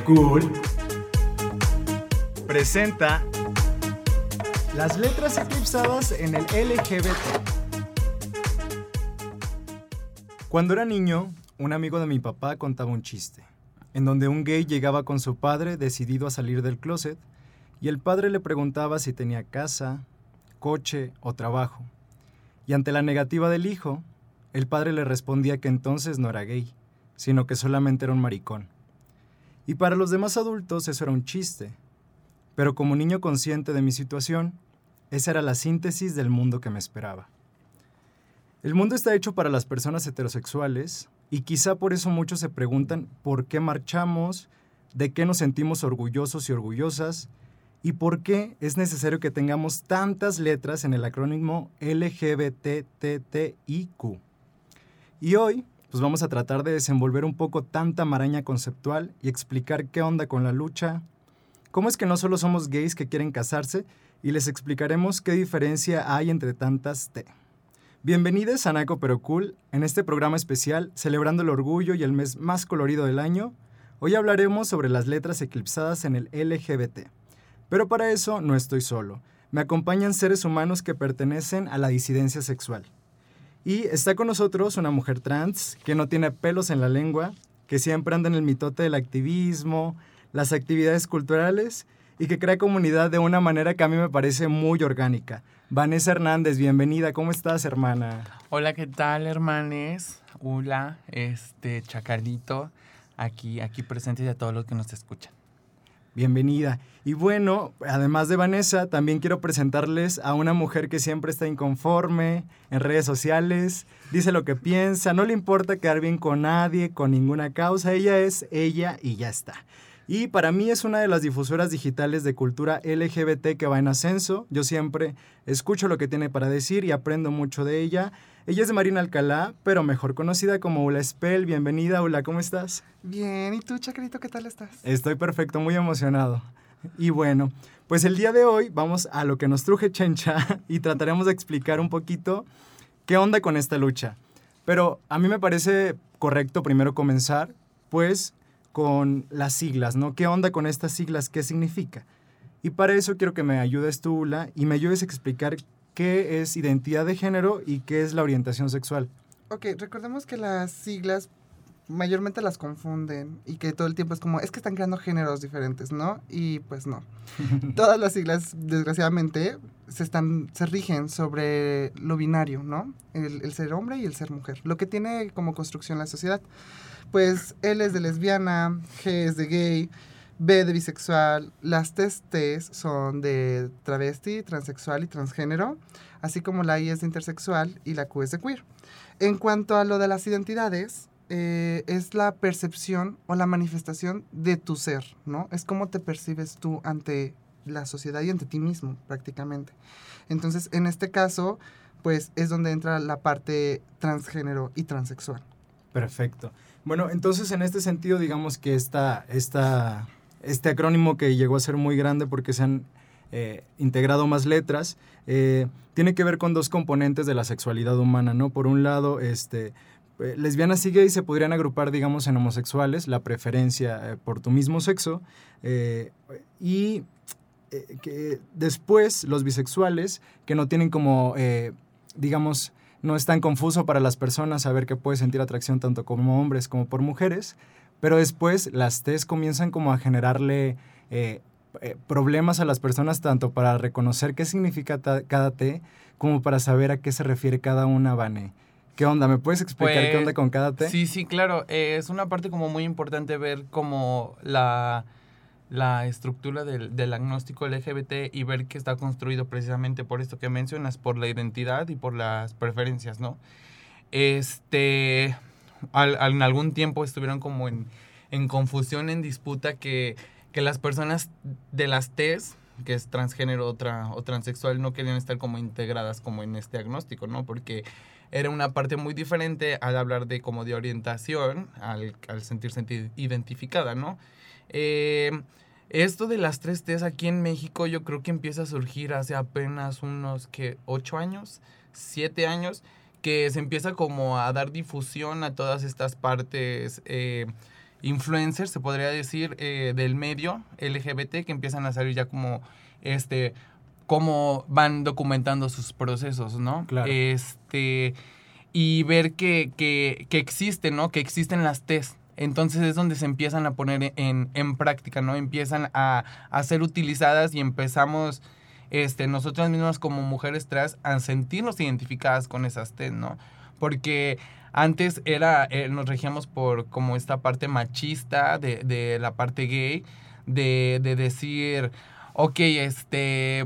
Cool. Presenta las letras eclipsadas en el LGBT. Cuando era niño, un amigo de mi papá contaba un chiste, en donde un gay llegaba con su padre decidido a salir del closet, y el padre le preguntaba si tenía casa, coche o trabajo. Y ante la negativa del hijo, el padre le respondía que entonces no era gay, sino que solamente era un maricón. Y para los demás adultos eso era un chiste. Pero como niño consciente de mi situación, esa era la síntesis del mundo que me esperaba. El mundo está hecho para las personas heterosexuales y quizá por eso muchos se preguntan por qué marchamos, de qué nos sentimos orgullosos y orgullosas y por qué es necesario que tengamos tantas letras en el acrónimo LGBTTIQ. Y hoy, pues vamos a tratar de desenvolver un poco tanta maraña conceptual y explicar qué onda con la lucha, cómo es que no solo somos gays que quieren casarse, y les explicaremos qué diferencia hay entre tantas T. Bienvenidos a Naco Pero Cool, en este programa especial celebrando el orgullo y el mes más colorido del año. Hoy hablaremos sobre las letras eclipsadas en el LGBT. Pero para eso no estoy solo. Me acompañan seres humanos que pertenecen a la disidencia sexual. Y está con nosotros una mujer trans que no tiene pelos en la lengua, que siempre anda en el mitote del activismo, las actividades culturales y que crea comunidad de una manera que a mí me parece muy orgánica. Vanessa Hernández, bienvenida. ¿Cómo estás, hermana? Hola, ¿qué tal, hermanes? Hola, este Chacalito, aquí, aquí presente y a todos los que nos escuchan. Bienvenida. Y bueno, además de Vanessa, también quiero presentarles a una mujer que siempre está inconforme en redes sociales, dice lo que piensa, no le importa quedar bien con nadie, con ninguna causa, ella es ella y ya está. Y para mí es una de las difusoras digitales de cultura LGBT que va en ascenso. Yo siempre escucho lo que tiene para decir y aprendo mucho de ella. Ella es de Marina Alcalá, pero mejor conocida como Ula Spell. Bienvenida, Ula, ¿cómo estás? Bien, ¿y tú, Chacarito, qué tal estás? Estoy perfecto, muy emocionado. Y bueno, pues el día de hoy vamos a lo que nos truje Chencha y trataremos de explicar un poquito qué onda con esta lucha. Pero a mí me parece correcto primero comenzar, pues con las siglas, ¿no? ¿Qué onda con estas siglas? ¿Qué significa? Y para eso quiero que me ayudes tú, Ula, y me ayudes a explicar qué es identidad de género y qué es la orientación sexual. Ok, recordemos que las siglas mayormente las confunden y que todo el tiempo es como, es que están creando géneros diferentes, ¿no? Y pues no. Todas las siglas, desgraciadamente, se, están, se rigen sobre lo binario, ¿no? El, el ser hombre y el ser mujer, lo que tiene como construcción la sociedad pues L es de lesbiana, G es de gay, B de bisexual, las T's, T's son de travesti, transexual y transgénero, así como la I es de intersexual y la Q es de queer. En cuanto a lo de las identidades, eh, es la percepción o la manifestación de tu ser, ¿no? Es cómo te percibes tú ante la sociedad y ante ti mismo, prácticamente. Entonces, en este caso, pues es donde entra la parte transgénero y transexual. Perfecto. Bueno, entonces en este sentido, digamos que esta, esta, este acrónimo que llegó a ser muy grande porque se han eh, integrado más letras, eh, tiene que ver con dos componentes de la sexualidad humana, ¿no? Por un lado, este, eh, lesbianas y gays se podrían agrupar, digamos, en homosexuales, la preferencia por tu mismo sexo, y después los bisexuales, que no tienen como, digamos, no es tan confuso para las personas saber que puede sentir atracción tanto como hombres como por mujeres, pero después las T's comienzan como a generarle eh, eh, problemas a las personas tanto para reconocer qué significa cada T como para saber a qué se refiere cada una, Vane. ¿Qué onda? ¿Me puedes explicar qué onda pues, con cada T? Sí, sí, claro. Eh, es una parte como muy importante ver como la la estructura del, del, agnóstico LGBT y ver que está construido precisamente por esto que mencionas, por la identidad y por las preferencias, ¿no? Este, al, en algún tiempo estuvieron como en, en confusión, en disputa, que, que, las personas de las T's, que es transgénero otra, o transexual, no querían estar como integradas como en este agnóstico, ¿no? Porque era una parte muy diferente al hablar de como de orientación, al, al sentirse identificada, ¿no? Eh, esto de las tres T's aquí en México yo creo que empieza a surgir hace apenas unos que ocho años, siete años, que se empieza como a dar difusión a todas estas partes eh, influencers, se podría decir, eh, del medio LGBT, que empiezan a salir ya como, este, cómo van documentando sus procesos, ¿no? Claro. Este, y ver que, que, que existen, ¿no? Que existen las test. Entonces es donde se empiezan a poner en, en práctica, ¿no? Empiezan a, a ser utilizadas y empezamos este, nosotras mismas como mujeres trans a sentirnos identificadas con esas test, ¿no? Porque antes era, eh, nos regíamos por como esta parte machista de, de la parte gay, de, de decir, ok, este,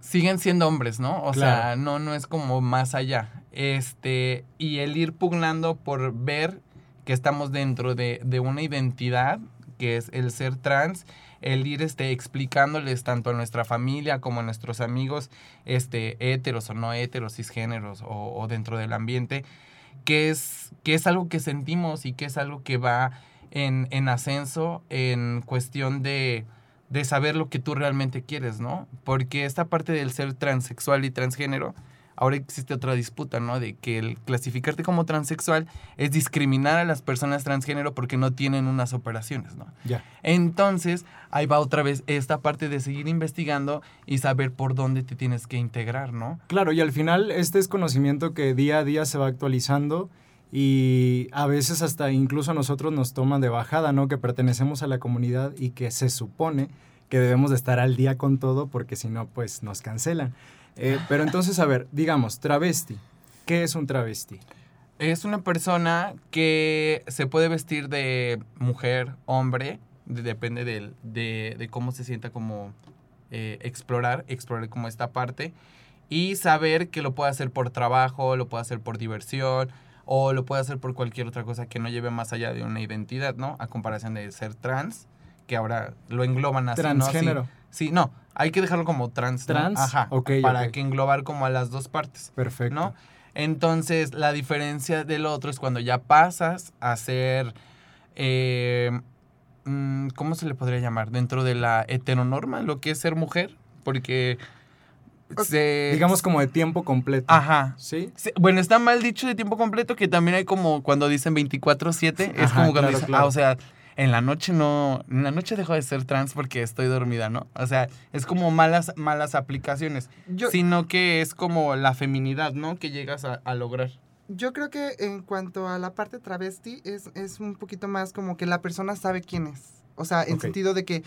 siguen siendo hombres, ¿no? O sea, no, no es como más allá. Este, y el ir pugnando por ver que estamos dentro de, de una identidad que es el ser trans, el ir este, explicándoles tanto a nuestra familia como a nuestros amigos, este, héteros o no héteros, cisgéneros o, o dentro del ambiente, que es, que es algo que sentimos y que es algo que va en, en ascenso en cuestión de, de saber lo que tú realmente quieres, ¿no? Porque esta parte del ser transexual y transgénero, ahora existe otra disputa, ¿no? De que el clasificarte como transexual es discriminar a las personas transgénero porque no tienen unas operaciones, ¿no? Ya. Entonces, ahí va otra vez esta parte de seguir investigando y saber por dónde te tienes que integrar, ¿no? Claro, y al final este es conocimiento que día a día se va actualizando y a veces hasta incluso a nosotros nos toman de bajada, ¿no? Que pertenecemos a la comunidad y que se supone que debemos de estar al día con todo porque si no, pues nos cancelan. Eh, pero entonces, a ver, digamos, travesti. ¿Qué es un travesti? Es una persona que se puede vestir de mujer, hombre, de- depende del- de, de cómo se sienta como eh, explorar, explorar como esta parte, y saber que lo puede hacer por trabajo, lo puede hacer por diversión, o lo puede hacer por cualquier otra cosa que no lleve más allá de una identidad, ¿no? A comparación de ser trans, que ahora lo engloban así, ¿no? Sí. Transgénero. Sí, no, hay que dejarlo como trans. ¿no? Trans, Ajá. ok, para que englobar como a las dos partes. Perfecto. ¿no? Entonces, la diferencia del otro es cuando ya pasas a ser, eh, mm, ¿cómo se le podría llamar? Dentro de la heteronorma, lo que es ser mujer, porque se... Digamos como de tiempo completo. Ajá. ¿Sí? Bueno, está mal dicho de tiempo completo, que también hay como cuando dicen 24/7, es como cuando claro, dicen, claro. ah, o sea, en la noche no, en la noche dejo de ser trans porque estoy dormida, ¿no? O sea, es como malas, malas aplicaciones, Yo, sino que es como la feminidad, ¿no? Que llegas a, a lograr. yo creo que en cuanto a la parte travesti, es, es un poquito más como que la persona sabe quién es. O sea, en sentido de que,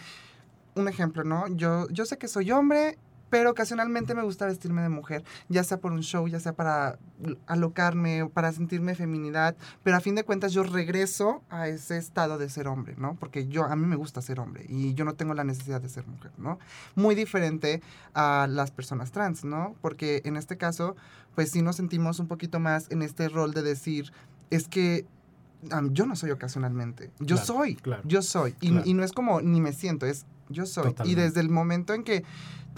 un ejemplo, ¿no? Yo, yo sé que soy hombre, pero ocasionalmente me gusta vestirme de mujer, ya sea por un show, ya sea para alocarme, para sentirme feminidad, pero a fin de cuentas yo regreso a ese estado de ser hombre, ¿no? Porque yo, a mí me gusta ser hombre y yo no tengo la necesidad de ser mujer, ¿no? Muy diferente a las personas trans, ¿no? Porque en este caso, pues sí nos sentimos un poquito más en este rol de decir, es que yo no soy ocasionalmente, yo Claro, soy, claro. yo soy. Y, Claro. y no es como ni me siento, es yo soy. Y desde el momento en que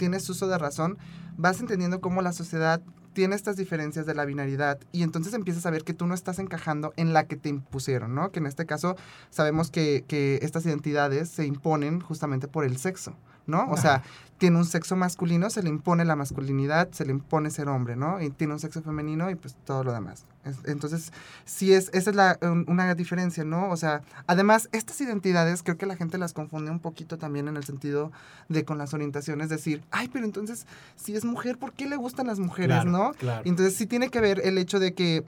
tienes uso de razón, vas entendiendo cómo la sociedad tiene estas diferencias de la binaridad y entonces empiezas a ver que tú no estás encajando en la que te impusieron, ¿no? Que en este caso sabemos que, que estas identidades se imponen justamente por el sexo, ¿no? O sea, tiene un sexo masculino, se le impone la masculinidad, se le impone ser hombre, ¿no? Y tiene un sexo femenino y pues todo lo demás. Es- Entonces, sí es, esa es la, un- una diferencia, ¿no? O sea, además, estas identidades creo que la gente las confunde un poquito también en el sentido de con las orientaciones, decir, ay, pero entonces, si es mujer, ¿por qué le gustan las mujeres, Claro, no? Claro. Entonces sí tiene que ver el hecho de que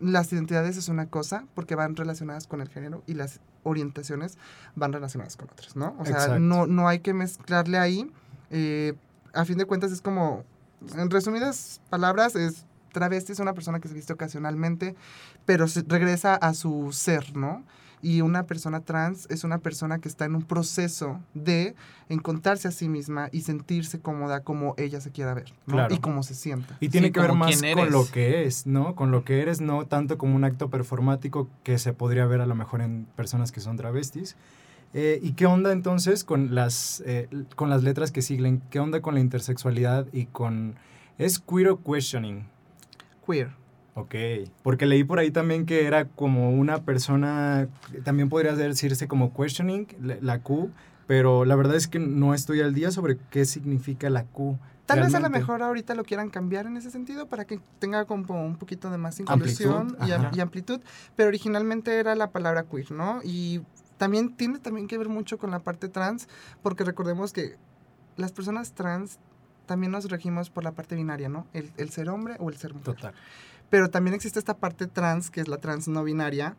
las identidades es una cosa porque van relacionadas con el género y las orientaciones van relacionadas con otras, ¿no? O sea, Exacto. no, no hay que mezclarle ahí. eh, a fin de cuentas es como, en resumidas palabras, es travesti es una persona que se viste ocasionalmente, pero se- regresa a su ser, ¿no? Y una persona trans es una persona que está en un proceso de encontrarse a sí misma y sentirse cómoda como ella se quiera ver, ¿no? Claro. Y como se sienta. Y tiene Sí, que ver más con lo que es, ¿no? Con lo que eres, no tanto como un acto performático que se podría ver a lo mejor en personas que son travestis. Eh, ¿Y qué onda entonces con las, eh, con las letras que siguen? ¿Qué onda con la intersexualidad y con... ¿Es queer questioning? Queer. Ok, porque leí por ahí también que era como una persona, también podría decirse como questioning, la Q, pero la verdad es que no estoy al día sobre qué significa la Q Tal vez a lo mejor ahorita lo quieran cambiar en ese sentido para que tenga como un poquito de más Amplitud, inclusión y, am- y amplitud, pero originalmente era la palabra queer, ¿no? Y también tiene también que ver mucho con la parte trans, porque recordemos que las personas trans también nos regimos por la parte binaria, ¿no? El, el ser hombre o el ser mujer. Total. Pero también existe esta parte trans, que es la trans no binaria,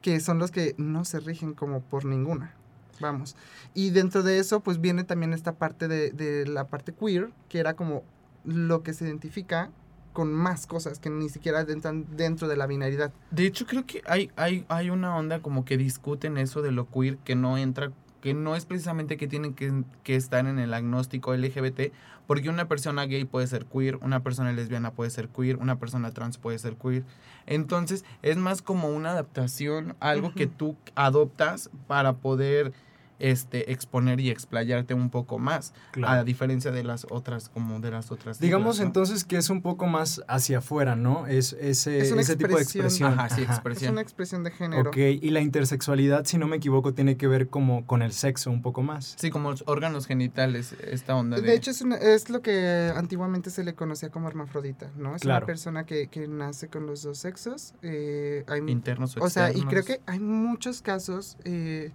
que son los que no se rigen como por ninguna. Vamos. Y dentro de eso, pues viene también esta parte de, de la parte queer, que era como lo que se identifica con más cosas que ni siquiera entran dentro de la binaridad. De hecho, creo que hay, hay, hay una onda como que discuten eso de lo queer que no entra, que no es precisamente que tienen que, que estar en el agnóstico LGBT, porque una persona gay puede ser queer, una persona lesbiana puede ser queer, una persona trans puede ser queer. Entonces, es más como una adaptación, algo que tú adoptas para poder este exponer y explayarte un poco más, Claro. a diferencia de las otras como de las otras Digamos siglas, ¿no? entonces que es un poco más hacia afuera, ¿no? Es ese, Es una ese tipo de expresión. expresión. Ajá, sí, Ajá. Es una expresión de género. Ok, y la intersexualidad, si no me equivoco, tiene que ver como con el sexo un poco más. Sí, como los órganos genitales, esta onda de... De hecho, es, una- es lo que antiguamente se le conocía como hermafrodita, ¿no? Es Claro. una persona que, que nace con los dos sexos. eh, hay internos o O sea, y creo externos. que hay muchos casos eh,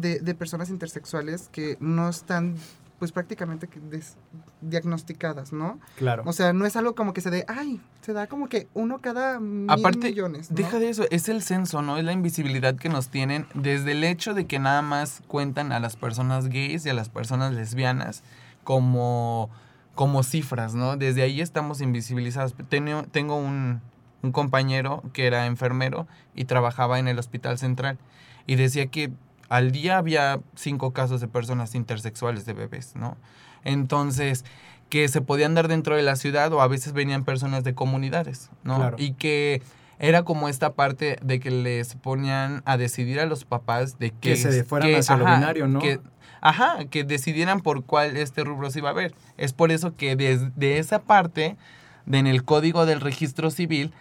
de, de personas intersexuales que no están, pues prácticamente des- diagnosticadas, ¿no? Claro. O sea, no es algo como que se dé, ay, se da como que uno cada mil Aparte, millones, ¿no? Deja de eso, es el censo, ¿no? Es la invisibilidad que nos tienen desde el hecho de que nada más cuentan a las personas gays y a las personas lesbianas como, como cifras, ¿no? Desde ahí estamos invisibilizados. Tengo, tengo un, un compañero que era enfermero y trabajaba en el hospital central y decía que al día había cinco casos de personas intersexuales de bebés, ¿no? Entonces, que se podían dar dentro de la ciudad o a veces venían personas de comunidades, ¿no? Claro. Y que era como esta parte de que les ponían a decidir a los papás de que... Que se fueran hacia lo binario, ¿no? Que, ajá, que decidieran por cuál este rubro se iba a ver. Es por eso que desde esa parte, de en el código del registro civil,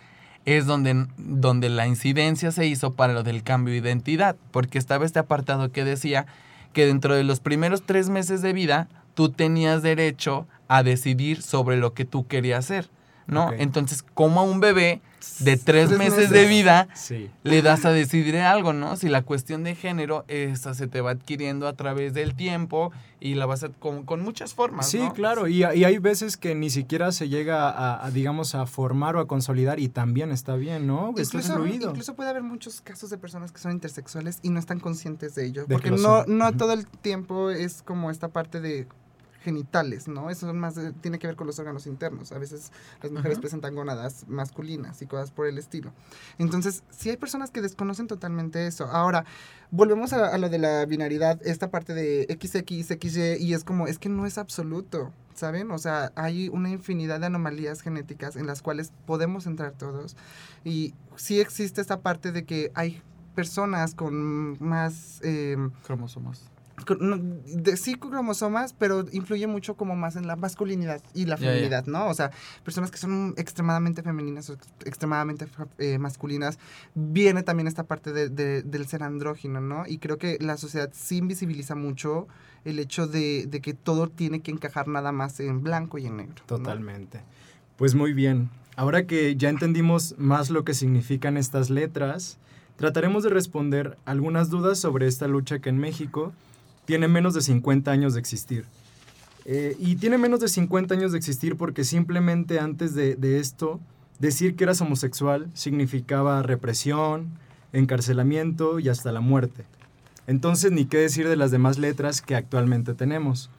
es donde, donde la incidencia se hizo para lo del cambio de identidad, porque estaba este apartado que decía que dentro de los primeros tres meses de vida, tú tenías derecho a decidir sobre lo que tú querías hacer, ¿no? Entonces, como a un bebé de tres, Tres meses, meses. de vida Sí. le das a decidir algo, ¿no? Si la cuestión de género, esa se te va adquiriendo a través del tiempo y la vas a, con, con muchas formas, Sí, ¿no? claro, y, y hay veces que ni siquiera se llega a, a, digamos, a formar o a consolidar y también está bien, ¿no? Está Incluso, fluido. incluso puede haber muchos casos de personas que son intersexuales y no están conscientes de ello. De porque no, no todo el tiempo es como esta parte de genitales, ¿no? Eso más de- tiene que ver con los órganos internos. A veces las mujeres presentan gónadas masculinas y cosas por el estilo. Entonces, sí hay personas que desconocen totalmente eso. Ahora, volvemos a, a lo de la binaridad, esta parte de XX, XY, y es como, es que no es absoluto, ¿saben? O sea, hay una infinidad de anomalías genéticas en las cuales podemos entrar todos. Y sí existe esta parte de que hay personas con más... em, Cromosomas. De, sí cromosomas, pero influye mucho como más en la masculinidad y la feminidad, ¿no? O sea, personas que son extremadamente femeninas o ex- extremadamente eh, masculinas, viene también esta parte de- de- del ser andrógino, ¿no? Y creo que la sociedad sí invisibiliza mucho el hecho de, de que todo tiene que encajar nada más en blanco y en negro. ¿no? Totalmente. Pues muy bien. Ahora que ya entendimos más lo que significan estas letras, trataremos de responder algunas dudas sobre esta lucha que en México tiene menos de 50 años de existir. Eh, y tiene menos de 50 años de existir porque simplemente antes de, de esto, decir que eras homosexual significaba represión, encarcelamiento y hasta la muerte. Entonces, ni qué decir de las demás letras que actualmente tenemos.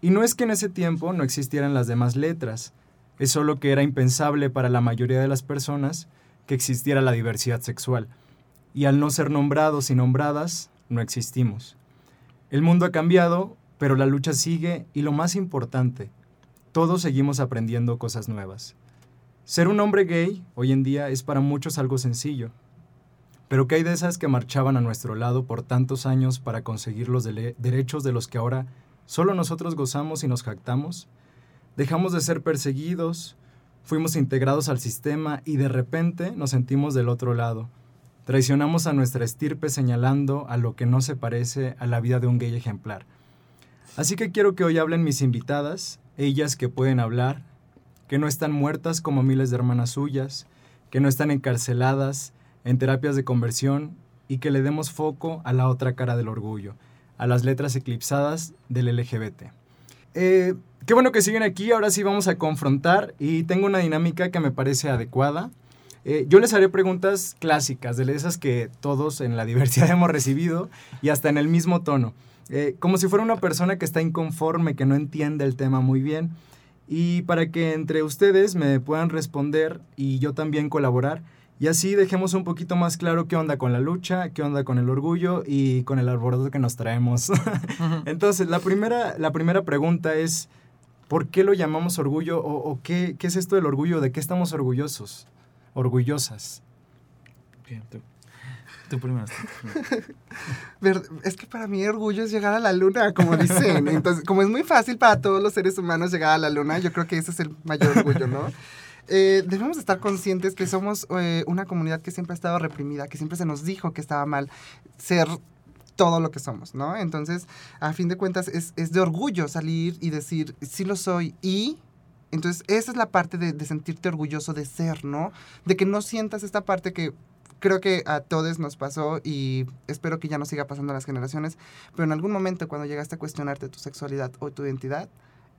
Y no es que en ese tiempo no existieran las demás letras, es solo que era impensable para la mayoría de las personas que existiera la diversidad sexual. Y al no ser nombrados y nombradas, no existimos. El mundo ha cambiado, pero la lucha sigue y lo más importante, todos seguimos aprendiendo cosas nuevas. Ser un hombre gay hoy en día es para muchos algo sencillo. Pero ¿qué hay de esas que marchaban a nuestro lado por tantos años para conseguir los derechos de los que ahora solo nosotros gozamos y nos jactamos? Dejamos de ser perseguidos, fuimos integrados al sistema y de repente nos sentimos del otro lado. Traicionamos a nuestra estirpe señalando a lo que no se parece a la vida de un gay ejemplar. Así que quiero que hoy hablen mis invitadas ellas que pueden hablar, que no están muertas como miles de hermanas suyas, que no están encarceladas en terapias de conversión y que le demos foco a la otra cara del orgullo, a las letras eclipsadas del LGBT. Eh, qué bueno que siguen aquí, ahora sí vamos a confrontar y tengo una dinámica que me parece adecuada. Eh, yo les haré preguntas clásicas, de esas que todos en la diversidad hemos recibido y hasta en el mismo tono. Eh, como si fuera una persona que está inconforme, que no entiende el tema muy bien. Y para que entre ustedes me puedan responder y yo también colaborar. Y así dejemos un poquito más claro qué onda con la lucha, qué onda con el orgullo y con el arboroto que nos traemos. Entonces, la primera, la primera pregunta es, ¿por qué lo llamamos orgullo o, o qué, qué, es esto del orgullo? ¿De qué estamos orgullosos? Orgullosas. Bien, tú. Tú primero. es que para mí orgullo es llegar a la luna, como dicen. Entonces, como es muy fácil para todos los seres humanos llegar a la luna, yo creo que ese es el mayor orgullo, ¿no? Eh, debemos estar conscientes que somos eh, una comunidad que siempre ha estado reprimida, que siempre se nos dijo que estaba mal ser todo lo que somos, ¿no? Entonces, a fin de cuentas, es, es de orgullo salir y decir, sí lo soy y... Entonces, esa es la parte de, de sentirte orgulloso de ser, ¿no? De que no sientas esta parte que creo que a todos nos pasó y espero que ya no siga pasando a las generaciones, pero en algún momento cuando llegaste a cuestionarte tu sexualidad o tu identidad,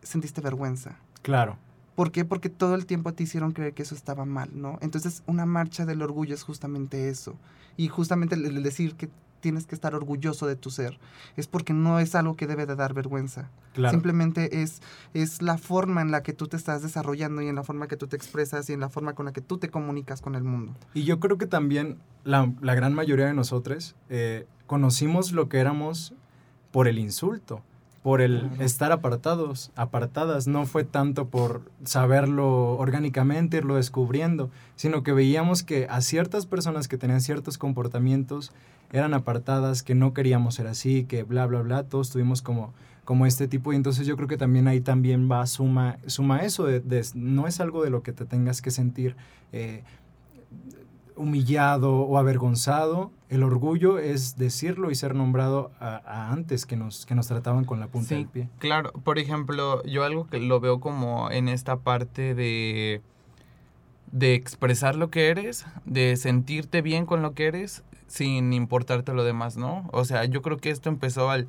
sentiste vergüenza. Claro. ¿Por qué? Porque todo el tiempo te hicieron creer que eso estaba mal, ¿no? Entonces, una marcha del orgullo es justamente eso. Y justamente el decir que tienes que estar orgulloso de tu ser. Es porque no es algo que debe de dar vergüenza. Simplemente es, es la forma en la que tú te estás desarrollando y en la forma que tú te expresas y en la forma con la que tú te comunicas con el mundo. Y yo creo que también la, la gran mayoría de nosotros eh, conocimos lo que éramos por el insulto por el estar apartados, apartadas, no fue tanto por saberlo orgánicamente, irlo descubriendo, sino que veíamos que a ciertas personas que tenían ciertos comportamientos eran apartadas, que no queríamos ser así, que bla, bla, bla, todos tuvimos como, como este tipo. Y entonces yo creo que también ahí también va, suma, suma eso, de, no es algo de lo que te tengas que sentir eh, humillado o avergonzado, el orgullo es decirlo y ser nombrado a, antes que nos, que nos trataban con la punta del pie. Claro, por ejemplo, yo algo que lo veo como en esta parte de, de expresar lo que eres, de sentirte bien con lo que eres, sin importarte lo demás, ¿no? O sea, yo creo que esto empezó al...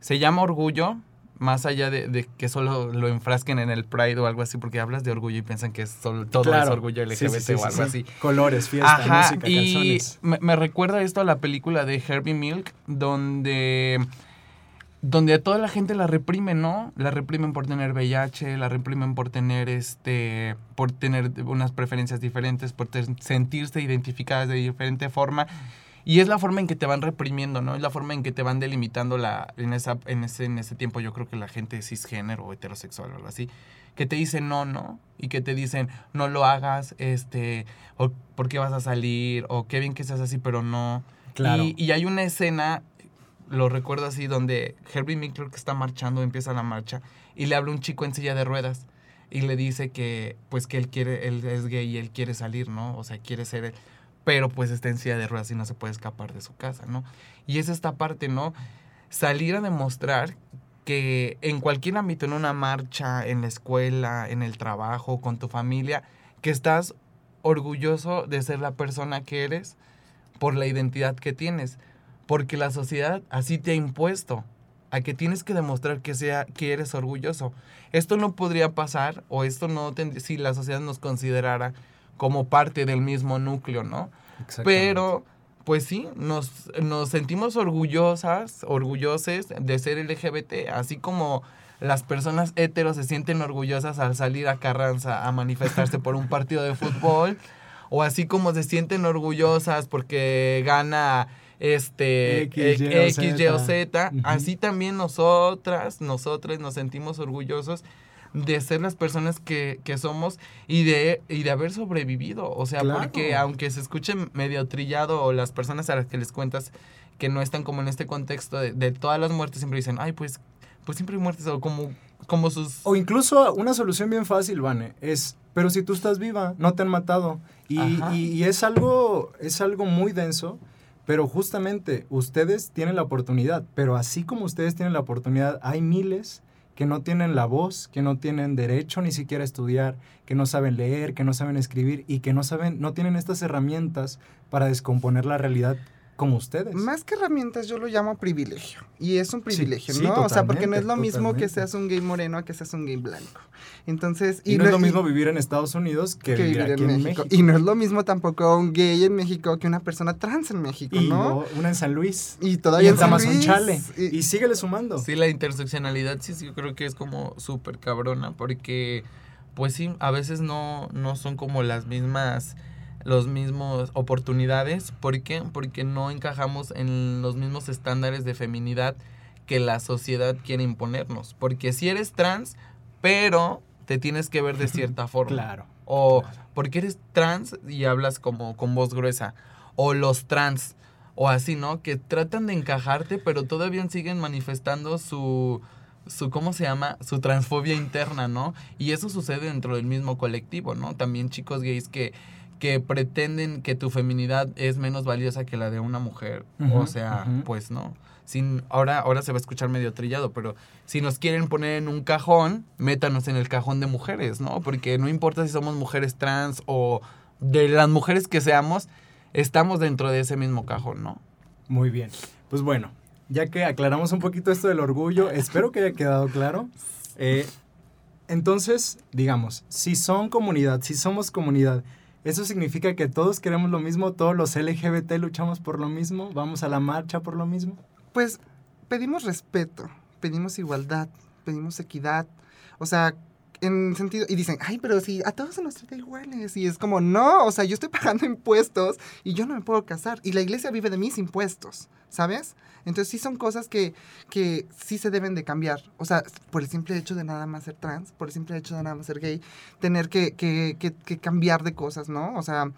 Se llama orgullo, más allá de, que solo lo enfrasquen en el Pride o algo así, porque hablas de orgullo y piensan que es solo, todo es orgullo LGBT o algo así. Colores, fiesta, música, y me, me, recuerda esto a la película de Herbie Milk, donde donde a toda la gente la reprimen, ¿no? La reprimen por tener VIH, la reprimen por tener este por tener unas preferencias diferentes, por sentirse identificadas de diferente forma. Y es la forma en que te van reprimiendo, ¿no? Es la forma en que te van delimitando la, en, esa, en, ese, en ese tiempo, yo creo que la gente cisgénero o heterosexual o algo así, que te dicen no, no, y que te dicen no lo hagas, este, o por qué vas a salir, o qué bien que seas así, pero no. Claro. Y, y hay una escena, lo recuerdo así, donde Herbie Mickler que está marchando, empieza la marcha, y le habla un chico en silla de ruedas, y le dice que, pues que él quiere, él es gay y él quiere salir, ¿no? O sea, quiere ser él pero pues está en silla de ruedas y no se puede escapar de su casa, ¿no? Y es esta parte, ¿no? Salir a demostrar que en cualquier ámbito, en una marcha, en la escuela, en el trabajo, con tu familia, que estás orgulloso de ser la persona que eres por la identidad que tienes, porque la sociedad así te ha impuesto a que tienes que demostrar que sea que eres orgulloso. Esto no podría pasar o esto no si la sociedad nos considerara como parte del mismo núcleo, ¿no? Pero, pues sí, nos, nos sentimos orgullosas, orgulloses de ser LGBT, así como las personas heteros se sienten orgullosas al salir a Carranza a manifestarse por un partido de fútbol, o así como se sienten orgullosas porque gana este X, Y, o Z, así también nosotras, nosotras nos sentimos orgullosos de ser las personas que, somos y de, y de haber sobrevivido. O sea, porque aunque se escuche medio trillado o las personas a las que les cuentas que no están como en este contexto de, todas las muertes, siempre dicen, ay, pues, pues siempre hay muertes o como, como sus... O incluso una solución bien fácil, Vane, es, pero si tú estás viva, no te han matado. Y, y, es, algo, es algo muy denso. Pero justamente ustedes tienen la oportunidad, pero así como ustedes tienen la oportunidad, hay miles que no tienen la voz, que no tienen derecho ni siquiera a estudiar, que no saben leer, que no saben escribir y que no saben, no tienen estas herramientas para descomponer la realidad como ustedes. Más que herramientas, yo lo llamo privilegio. Y es un Sí, privilegio, sí, ¿no? o sea, porque no es lo totalmente, mismo que seas un gay moreno a que seas un gay blanco. Entonces, y, no es lo y- mismo vivir en Estados Unidos que, que vivir aquí en México. Y no es lo mismo tampoco un gay en México que una persona trans en México, Y ¿no? una en San Luis. Y Y todavía en San Luis, Tamazunchale. y- Y síguele sumando. Sí, la interseccionalidad sí, sí, yo creo que es como súper cabrona, porque pues sí, a veces no, no son como las mismas, los mismos oportunidades. ¿Por qué? Porque no encajamos en los mismos estándares de feminidad que la sociedad quiere imponernos. Porque si eres trans, pero te tienes que ver de cierta forma. Claro. O claro. porque eres trans y hablas como con voz gruesa. O los trans. O así, ¿no? Que tratan de encajarte, pero todavía siguen manifestando su, su, ¿cómo se llama? Su transfobia interna, ¿no? Y eso sucede dentro del mismo colectivo, ¿no? También chicos gays que, que pretenden que tu feminidad es menos valiosa que la de una mujer. o sea, pues no. Sin, ahora, ahora se va a escuchar medio trillado, pero si nos quieren poner en un cajón, métanos en el cajón de mujeres, ¿no? Porque no importa si somos mujeres trans o de las mujeres que seamos, estamos dentro de ese mismo cajón, ¿no? Muy bien. Pues bueno, ya que aclaramos un poquito esto del orgullo, espero que haya quedado claro. Eh, entonces, digamos, si son comunidad, si somos comunidad, ¿eso significa que todos queremos lo mismo? ¿Todos los LGBT luchamos por lo mismo? ¿Vamos a la marcha por lo mismo? Pues pedimos respeto, pedimos igualdad, pedimos equidad. O sea, en sentido. Y dicen, ay, pero si a todos se nos trata iguales. Y es como, no, o sea, yo estoy pagando impuestos y yo no me puedo casar. Y la iglesia vive de mis impuestos, ¿sabes? Entonces sí son cosas que, que sí se deben de cambiar. O sea, por el simple hecho de nada más ser trans, por el simple hecho de nada más ser gay, tener que, que, que, que cambiar de cosas, ¿no? O sea,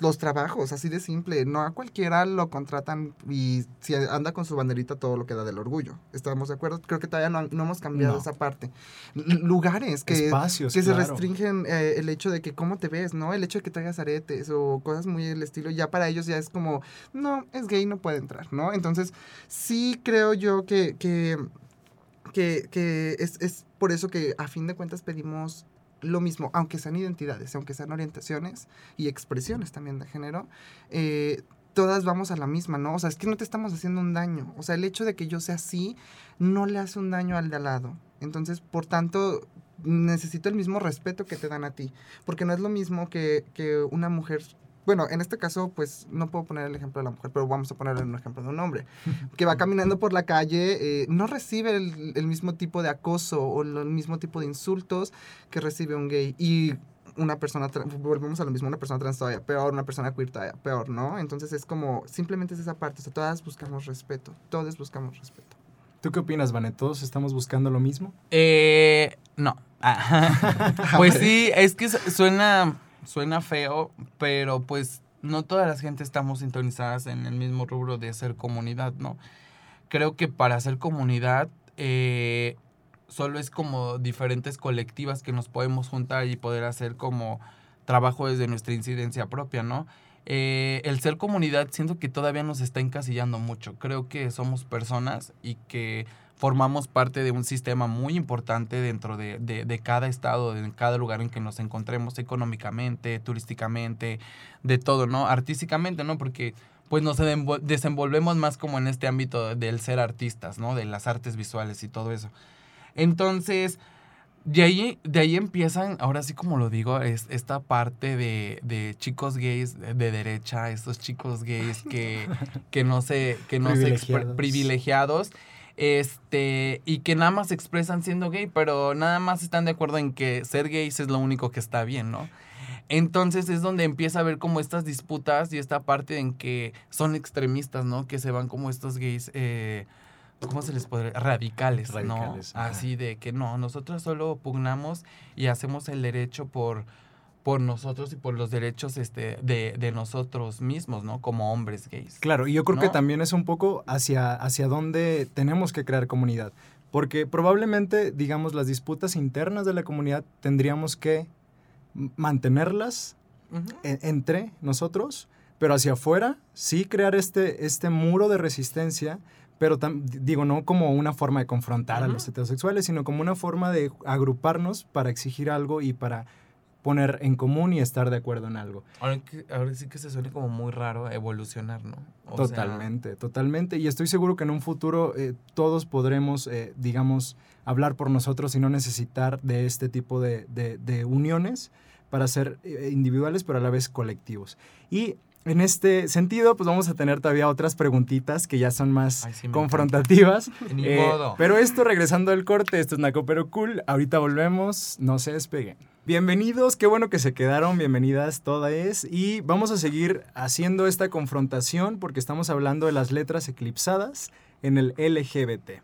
los trabajos, así de simple. No a cualquiera lo contratan y si anda con su banderita todo lo que da del orgullo. ¿Estamos de acuerdo? Creo que todavía no, no hemos cambiado No. esa parte. Lugares que, Espacios, que se restringen eh, el hecho de que cómo te ves, ¿no? El hecho de que traigas aretes o cosas muy del estilo. Ya para ellos ya es como, no, es gay, no puede entrar, ¿no? Entonces, sí creo yo que... que que, que es, es por eso que a fin de cuentas pedimos lo mismo, aunque sean identidades, aunque sean orientaciones y expresiones también de género, eh, todas vamos a la misma, ¿no? O sea, es que no te estamos haciendo un daño. O sea, el hecho de que yo sea así no le hace un daño al de al lado. Entonces, por tanto, necesito el mismo respeto que te dan a ti. Porque no es lo mismo que, que una mujer... Bueno, en este caso, pues no puedo poner el ejemplo de la mujer, pero vamos a poner un ejemplo de un hombre que va caminando por la calle, eh, no recibe el, el mismo tipo de acoso o el mismo tipo de insultos que recibe un gay. Y una persona, volvemos a lo mismo, una persona trans todavía peor, una persona queer todavía peor, ¿no? Entonces es como, simplemente es esa parte, o sea, todas buscamos respeto, todos buscamos respeto. ¿Tú qué opinas, Vane? ¿Todos estamos buscando lo mismo? Eh, no. Ah, pues sí, es que su- suena, suena feo, pero pues no toda la gente estamos sintonizadas en el mismo rubro de ser comunidad, ¿no? Creo que para ser comunidad eh, solo es como diferentes colectivas que nos podemos juntar y poder hacer como trabajo desde nuestra incidencia propia, ¿no? Eh, el ser comunidad siento que todavía nos está encasillando mucho. Creo que somos personas y que formamos parte de un sistema muy importante dentro de, de- de cada estado, de cada lugar en que nos encontremos económicamente, turísticamente, de todo, ¿no? Artísticamente, ¿no? Porque pues nos desenvol- desenvolvemos más como en este ámbito del ser artistas, ¿no? De las artes visuales y todo eso. Entonces, de ahí, de ahí empiezan, ahora sí como lo digo, es esta parte de, de chicos gays de, de derecha, estos chicos gays que, que no se, que no se expre- Privilegiados. Este, y que nada más se expresan siendo gay, pero nada más están de acuerdo en que ser gays es lo único que está bien, ¿no? Entonces es donde empieza a haber como estas disputas y esta parte en que son extremistas, ¿no? Que se van como estos gays, eh, ¿cómo se les podría? Radicales, Radicales, ¿no? ajá. Así de que no, nosotros solo pugnamos y hacemos el derecho por, por nosotros y por los derechos este, de, de nosotros mismos, ¿no? Como hombres gays. Claro, y yo creo que también es un poco hacia, hacia dónde tenemos que crear comunidad. Porque probablemente, digamos, las disputas internas de la comunidad tendríamos que mantenerlas e- entre nosotros, pero hacia afuera sí crear este, este muro de resistencia pero digo, no como una forma de confrontar a los heterosexuales, sino como una forma de agruparnos para exigir algo y para poner en común y estar de acuerdo en algo. Ahora, sí que se suele como muy raro evolucionar, ¿no? totalmente, totalmente. Y estoy seguro que en un futuro eh, todos podremos, eh, digamos, hablar por nosotros y no necesitar de este tipo de, de, uniones para ser eh, individuales, pero a la vez colectivos. Y en este sentido, pues vamos a tener todavía otras preguntitas que ya son más confrontativas. pero esto, regresando al corte, esto es Naco Pero Cool. Ahorita volvemos, no se despeguen. Bienvenidos, qué bueno que se quedaron, bienvenidas todas. Y vamos a seguir haciendo esta confrontación porque estamos hablando de las letras eclipsadas en el LGBT.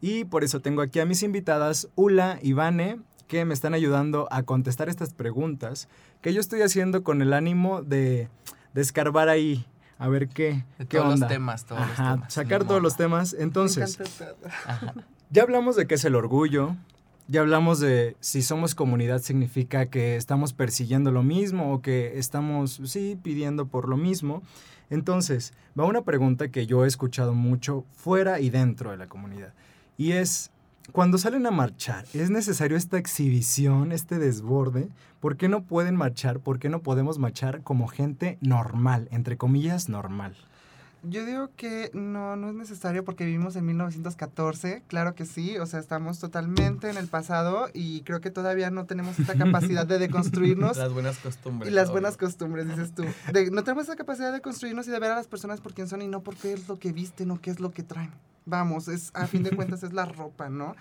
Y por eso tengo aquí a mis invitadas Ula y Vane, que me están ayudando a contestar estas preguntas que yo estoy haciendo con el ánimo de, de escarbar ahí a ver qué, qué todos onda. los temas, todos los temas. Sacar todos los temas. Entonces, ya hablamos de qué es el orgullo, ya hablamos de si somos comunidad significa que estamos persiguiendo lo mismo o que estamos, sí, pidiendo por lo mismo. Entonces, va una pregunta que yo he escuchado mucho fuera y dentro de la comunidad. Y es, cuando salen a marchar, ¿es necesario esta exhibición, este desborde? ¿Por qué no pueden marchar? ¿Por qué no podemos marchar como gente normal, entre comillas, normal? Yo digo que no, no es necesario porque vivimos en 1914, claro que sí, o sea, estamos totalmente en el pasado y creo que todavía no tenemos esta capacidad de deconstruirnos. las buenas costumbres. Y las buenas costumbres, dices tú. no tenemos esa capacidad de construirnos y de ver a las personas por quién son y no por qué es lo que visten o qué es lo que traen. Vamos, es a fin de cuentas es la ropa, ¿no?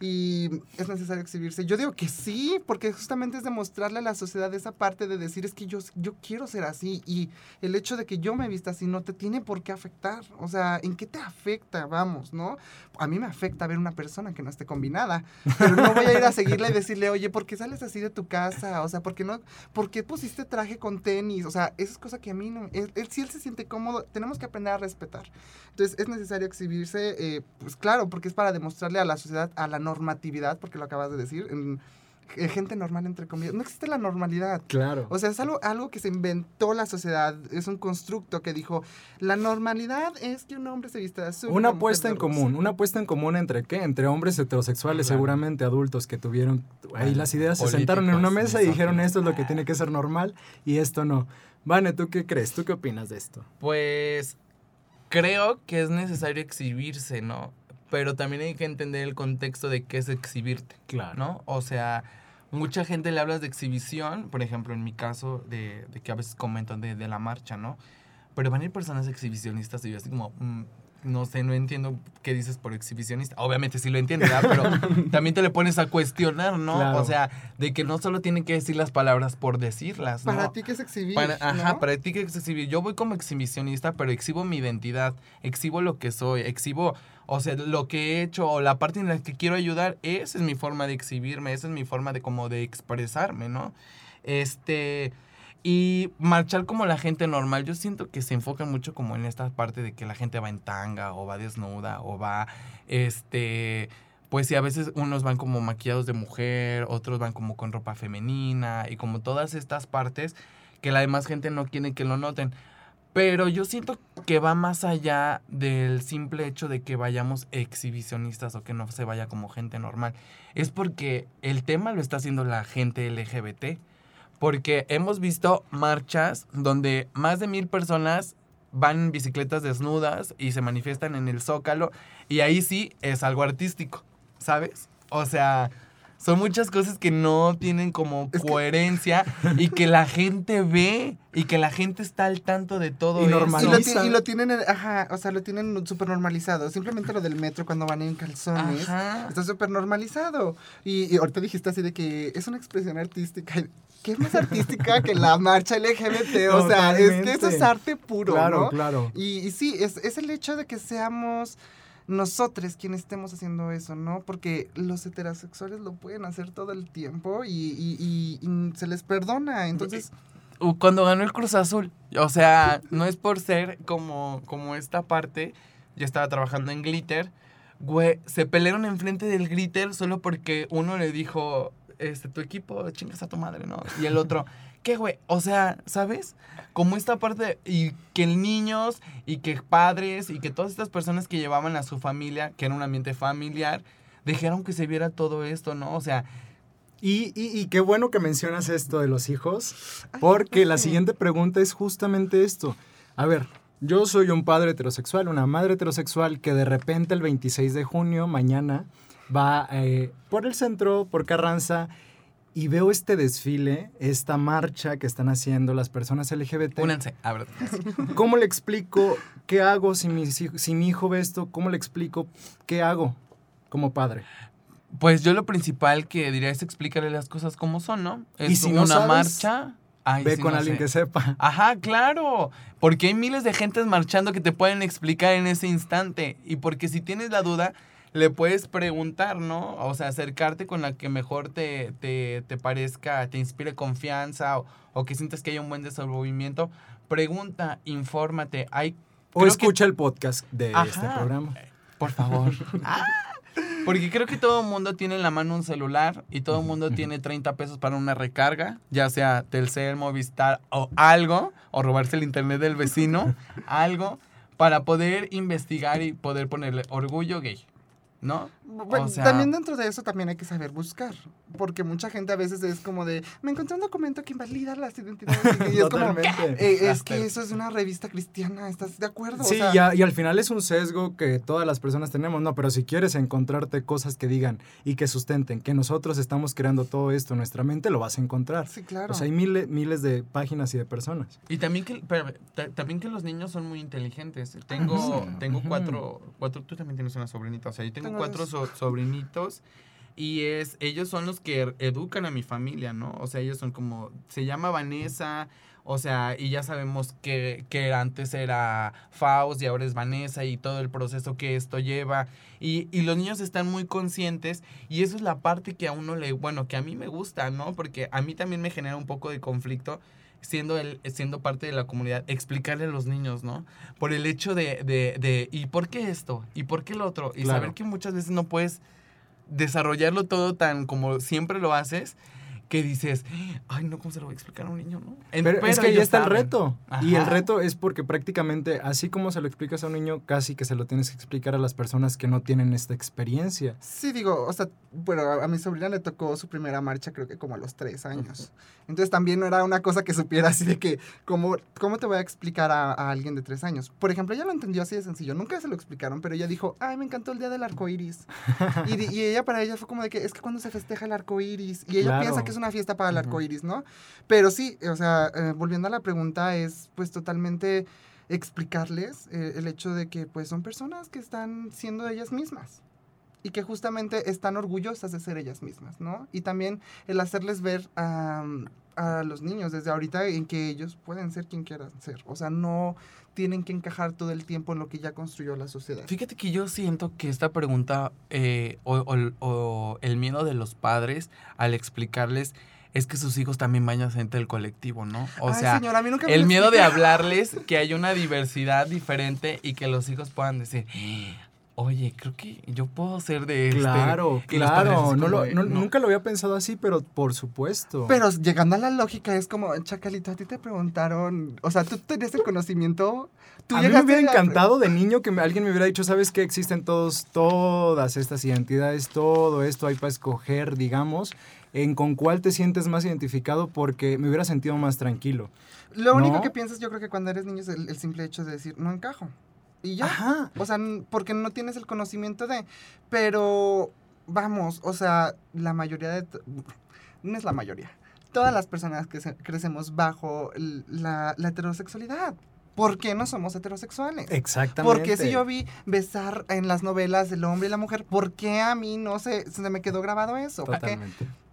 y es necesario exhibirse. Yo digo que sí, porque justamente es demostrarle a la sociedad esa parte de decir es que yo, yo quiero ser así y el hecho de que yo me vista así no te tiene por qué afectar. O sea, ¿en qué te afecta? Vamos, ¿no? A mí me afecta ver una persona que no esté combinada, pero no voy a ir a seguirla y decirle, oye, ¿por qué sales así de tu casa? O sea, ¿por qué no? ¿Por qué pusiste traje con tenis? O sea, esa es cosa que a mí no... Él, si él se siente cómodo, tenemos que aprender a respetar. Entonces, es necesario exhibirse, eh, pues claro, porque es para demostrarle a la sociedad, a la normatividad, porque lo acabas de decir, en, eh, gente normal, entre comillas. No existe la normalidad. Claro. O sea, es algo, algo que se inventó la sociedad. Es un constructo que dijo, la normalidad es que un hombre se vista de azul. Una apuesta en común. Una apuesta en común entre qué? Entre hombres heterosexuales, seguramente adultos que tuvieron ahí las ideas, se sentaron en una mesa y dijeron esto es lo que tiene que ser normal y esto no. Vane, ¿tú qué crees? ¿Tú qué opinas de esto? Pues creo que es necesario exhibirse, ¿no? pero también hay que entender el contexto de qué es exhibirte. Claro. ¿No? O sea, mucha gente le hablas de exhibición, por ejemplo, en mi caso, de, de que a veces comentan de, de, la marcha, ¿no? Pero van a ir personas exhibicionistas y yo así como, mm, no sé, no entiendo qué dices por exhibicionista. Obviamente sí lo entiendo, ¿verdad? Pero también te le pones a cuestionar, ¿no? O sea, de que no solo tienen que decir las palabras por decirlas, ¿no? Para ti que es exhibir, Ajá, para ti que es exhibir. Yo voy como exhibicionista, pero exhibo mi identidad, exhibo lo que soy, exhibo, o sea, lo que he hecho o la parte en la que quiero ayudar, esa es mi forma de exhibirme, esa es mi forma de como de expresarme, ¿no? Este... Y marchar como la gente normal, yo siento que se enfoca mucho como en esta parte de que la gente va en tanga o va desnuda o va, este, pues sí, a veces unos van como maquillados de mujer, otros van como con ropa femenina y como todas estas partes que la demás gente no quiere que lo noten. Pero yo siento que va más allá del simple hecho de que vayamos exhibicionistas o que no se vaya como gente normal. Es porque el tema lo está haciendo la gente LGBT porque hemos visto marchas donde más de mil personas van en bicicletas desnudas y se manifiestan en el zócalo y ahí sí es algo artístico, ¿sabes? O sea, son muchas cosas que no tienen como coherencia y que la gente ve y que la gente está al tanto de todo y eso. Y lo, tienen, ajá, o sea, lo tienen súper normalizado. Simplemente lo del metro cuando van en calzones está súper normalizado. Y, y, ahorita dijiste así de que es una expresión artística. ¿Qué es más artística que la marcha LGBT? O sea, es que eso es arte puro, Claro, claro. Y, y sí, es, es el hecho de que seamos nosotros quienes estemos haciendo eso, ¿no? Porque los heterosexuales lo pueden hacer todo el tiempo y, se les perdona, entonces... Cuando ganó el Cruz Azul, o sea, no es por ser como, como esta parte, yo estaba trabajando en Glitter, güey, se pelearon enfrente del Glitter solo porque uno le dijo, este, tu equipo chingas a tu madre, ¿no? Y el otro, ¿qué, güey? O sea, ¿sabes? Como esta parte, y que niños, y que padres, y que todas estas personas que llevaban a su familia, que era un ambiente familiar, dejaron que se viera todo esto, ¿no? O sea, Y, y- y qué bueno que mencionas esto de los hijos, porque la siguiente pregunta es justamente esto. A ver, yo soy un padre heterosexual, una madre heterosexual que de repente el 26 de junio, mañana, va eh, por el centro, por Carranza, y veo este desfile, esta marcha que están haciendo las personas LGBT. únanse, a ver. ¿Cómo le explico qué hago si mi, si, si mi hijo ve esto? ¿Cómo le explico qué hago como padre? Pues yo lo principal que diría es explicarle las cosas como son, ¿no? Es Y si no una sabes, marcha. Ay, Ve con no alguien sé. que sepa. Ajá, claro. Porque hay miles de gentes marchando que te pueden explicar en ese instante. Y porque si tienes la duda, le puedes preguntar, ¿no? O sea, acercarte con la que mejor te, te, te parezca, te inspire confianza o, o que sientas que hay un buen desenvolvimiento. Pregunta, infórmate. Hay, O que- escucha el podcast de Ajá. este programa. por favor. Porque creo que todo el mundo tiene en la mano un celular y todo el mundo tiene 30 pesos para una recarga, ya sea Telcel, Movistar o algo, o robarse el internet del vecino, algo, para poder investigar y poder ponerle orgullo gay, ¿no? Bueno, O sea- también dentro de eso también hay que saber buscar, porque mucha gente a veces es como de, me encontré un documento que invalida las identidades. Y es como. "Eh, es que eso es una revista cristiana, ¿estás de acuerdo? O Sí, y al final es un sesgo que todas las personas tenemos, no, pero si quieres encontrarte cosas que digan y que sustenten que nosotros estamos creando todo esto en nuestra mente, lo vas a encontrar. Sí, claro. O sea, hay miles, miles de páginas y de personas. Y también que, también que los niños son muy inteligentes. Tengo, Ujú. tengo Ujú. cuatro, cuatro, tú también tienes una sobrinita, o sea, yo tengo, Tengo cuatro so- sobrinitos y es, ellos son los que er- educan a mi familia, ¿no? O sea, ellos son como, se llama Vanessa, o sea, y ya sabemos que, que antes era Faust y ahora es Vanessa y todo el proceso que esto lleva. Y, y los niños están muy conscientes y eso es la parte que a uno le, bueno, que a mí me gusta, ¿no? Porque a mí también me genera un poco de conflicto siendo el, siendo parte de la comunidad, explicarle a los niños, ¿no? Por el hecho de, de, de ¿y por qué esto? ¿Y por qué lo otro? Y Claro. saber que muchas veces no puedes desarrollarlo todo tan como siempre lo haces, que dices, ay, no, ¿cómo se lo voy a explicar a un niño, no? En- Pero, es que ahí está el saben. reto. Y el Ajá. reto es porque prácticamente, así como se lo explicas a un niño, casi que se lo tienes que explicar a las personas que no tienen esta experiencia. Sí, digo, o sea, bueno, a, a mi sobrina le tocó su primera marcha creo que como a los tres años. Entonces también no era una cosa que supiera así de que, ¿cómo, cómo te voy a explicar a, a alguien de tres años? Por ejemplo, ella lo entendió así de sencillo. Nunca se lo explicaron, pero ella dijo, ay, me encantó el día del arco iris. y, y ella para ella fue como de que es que cuando se festeja el arco iris. Y ella Claro. piensa que es una fiesta para el arco iris, ¿no? Pero sí, o sea, eh, volviendo a la pregunta, es pues totalmente explicarles eh, el hecho de que pues son personas que están siendo ellas mismas y que justamente están orgullosas de ser ellas mismas, ¿no? Y también el hacerles ver a, a los niños desde ahorita en que ellos pueden ser quien quieran ser, o sea, no tienen que encajar todo el tiempo en lo que ya construyó la sociedad. Fíjate que yo siento que esta pregunta eh, o, o- o el miedo de los padres al explicarles es que sus hijos también vayan a ser del colectivo, ¿no? O Ay, sea, señora, a mí nunca me el miedo de hablarles que hay una diversidad diferente y que los hijos puedan decir, oye, creo que yo puedo ser de este. Claro, claro. así No no- no. Nunca lo había pensado así, pero por supuesto. Pero llegando a la lógica es como, Chacalito, a ti te preguntaron, o sea, tú tenías el conocimiento, tú a mí me hubiera encantado de niño que me- alguien me hubiera dicho, ¿sabes qué? Existen todos, todas estas identidades, todo esto hay para escoger, digamos, en con cuál te sientes más identificado porque me hubiera sentido más tranquilo. Lo único ¿No? que piensas yo creo que cuando eres niño es el, el simple hecho de decir, no encajo. Y ya. Ajá. O sea, porque no tienes el conocimiento de. Pero, vamos, o sea, la mayoría de. No es la mayoría. Todas las personas que crecemos bajo la, la heterosexualidad. ¿Por qué no somos heterosexuales? Exactamente. Porque si yo vi besar en las novelas el hombre y la mujer, ¿por qué a mí no se, se me quedó grabado eso? ¿Por qué?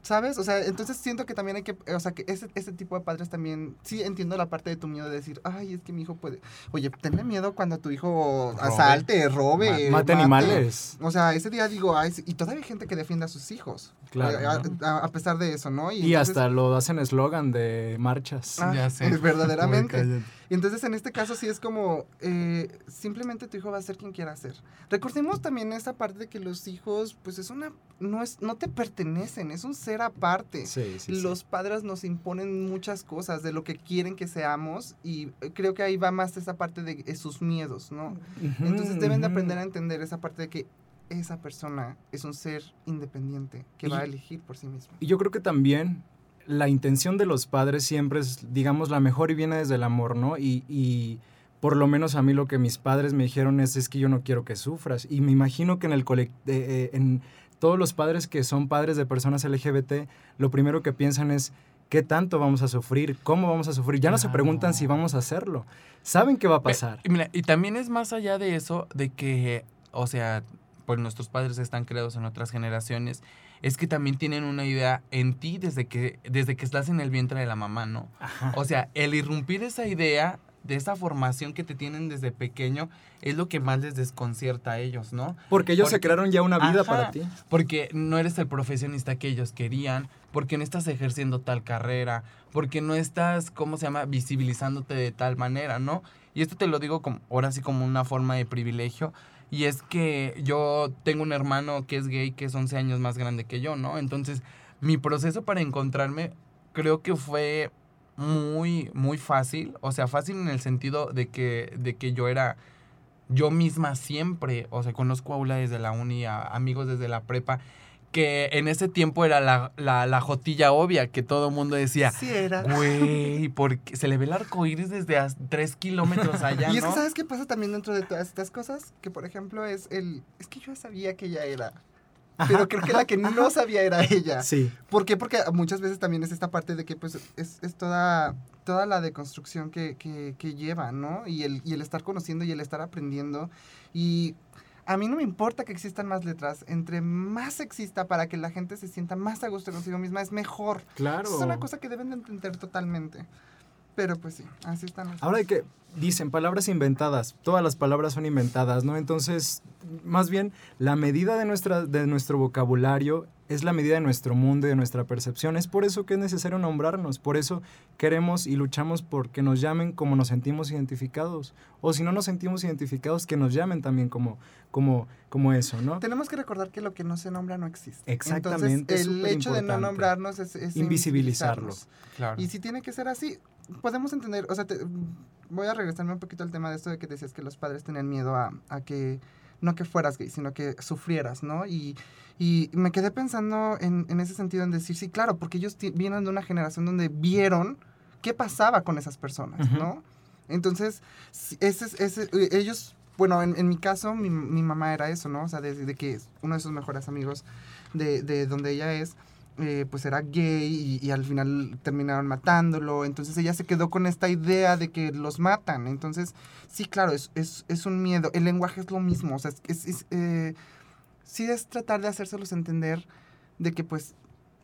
¿Sabes? O sea, entonces siento que también hay que, o sea, que ese, ese tipo de padres también, sí entiendo la parte de tu miedo de decir, ay, es que mi hijo puede, oye, tenle miedo cuando tu hijo Robe. asalte, robe, Ma- mate animales. O sea, ese día digo, ay, y todavía hay gente que defiende a sus hijos. Claro. A, a- a pesar de eso, ¿no? Y entonces- hasta lo hacen eslogan de marchas. Ah, Ya sé. es verdaderamente. Y entonces en este caso sí es como, eh, simplemente tu hijo va a ser quien quiera ser. Recordemos también esa parte de que los hijos, pues es una, no, es, no te pertenecen, es un ser aparte. Sí, sí, sí. los padres nos imponen muchas cosas de lo que quieren que seamos y eh, creo que ahí va más esa parte de sus miedos, ¿no? Entonces deben de aprender a entender esa parte de que esa persona es un ser independiente que va a Y- elegir por sí mismo. Y yo creo que también la intención de los padres siempre es, digamos, la mejor y viene desde el amor, ¿no? Y, y por lo menos a mí lo que mis padres me dijeron es, es que yo no quiero que sufras. Y me imagino que en el colec- eh, eh, en todos los padres que son padres de personas LGBT, lo primero que piensan es, ¿qué tanto vamos a sufrir? ¿Cómo vamos a sufrir? Ya no se preguntan si vamos a hacerlo. Saben qué va a pasar. Y, mira, y también es más allá de eso, de que, o sea, pues nuestros padres están creados en otras generaciones, es que también tienen una idea en ti desde que, desde que estás en el vientre de la mamá, ¿no? Ajá. O sea, el irrumpir esa idea de esa formación que te tienen desde pequeño es lo que más les desconcierta a ellos, ¿no? Porque ellos se crearon ya una vida Ajá. para ti. Porque no eres el profesionista que ellos querían, porque no estás ejerciendo tal carrera, porque no estás, ¿cómo se llama?, visibilizándote de tal manera, ¿no? Y esto te lo digo como, ahora sí como una forma de privilegio. Y es que yo tengo un hermano que es gay, que es 11 años más grande que yo, ¿no? Entonces, mi proceso para encontrarme creo que fue muy, muy fácil. O sea, fácil en el sentido de que, de que yo era yo misma siempre. O sea, conozco a Aula desde la uni, a amigos desde la prepa, que en ese tiempo era la, la, la jotilla obvia, que todo el mundo decía, Sí era. güey, porque se le ve el arco iris desde a tres kilómetros allá, y es que sabes qué pasa también dentro de todas estas cosas, que por ejemplo es el, es que yo sabía que ella era, pero creo que la que no sabía era ella. Sí. ¿Por qué? Porque muchas veces también es esta parte de que pues es, es toda, toda la deconstrucción que, que, que lleva, ¿no? Y el, y el estar conociendo y el estar aprendiendo. Y a mí no me importa que existan más letras. Entre más exista para que la gente se sienta más a gusto consigo misma, es mejor. Claro. Es una cosa que deben de entender totalmente. Pero pues sí, así están las Ahora de que dicen palabras inventadas, todas las palabras son inventadas, ¿no? Entonces, más bien, la medida de, nuestra, de nuestro vocabulario es la medida de nuestro mundo y de nuestra percepción. Es por eso que es necesario nombrarnos, por eso queremos y luchamos por que nos llamen como nos sentimos identificados. O si no nos sentimos identificados, que nos llamen también como, como, como eso, ¿no? Tenemos que recordar que lo que no se nombra no existe. Exactamente, Entonces, el hecho de no nombrarnos es, es Invisibilizarlo. Claro. Y si tiene que ser así, podemos entender, o sea, te- voy a regresarme un poquito al tema de esto de que decías que los padres tenían miedo a, a que, no que fueras gay, sino que sufrieras, ¿no? Y, y me quedé pensando en, en ese sentido, en decir, sí, claro, porque ellos vienen de una generación donde vieron qué pasaba con esas personas. ¿no? Entonces, ese, es- ese, eh, ellos, bueno, en, en mi caso, mi, mi mamá era eso, ¿no? O sea, desde que uno de sus mejores amigos de, de donde ella es, eh, pues era gay y, y al final terminaron matándolo. Entonces ella se quedó con esta idea de que los matan. Entonces, sí, claro, es, es, es un miedo. El lenguaje es lo mismo. O sea, es, es- eh, sí es tratar de hacérselos entender de que pues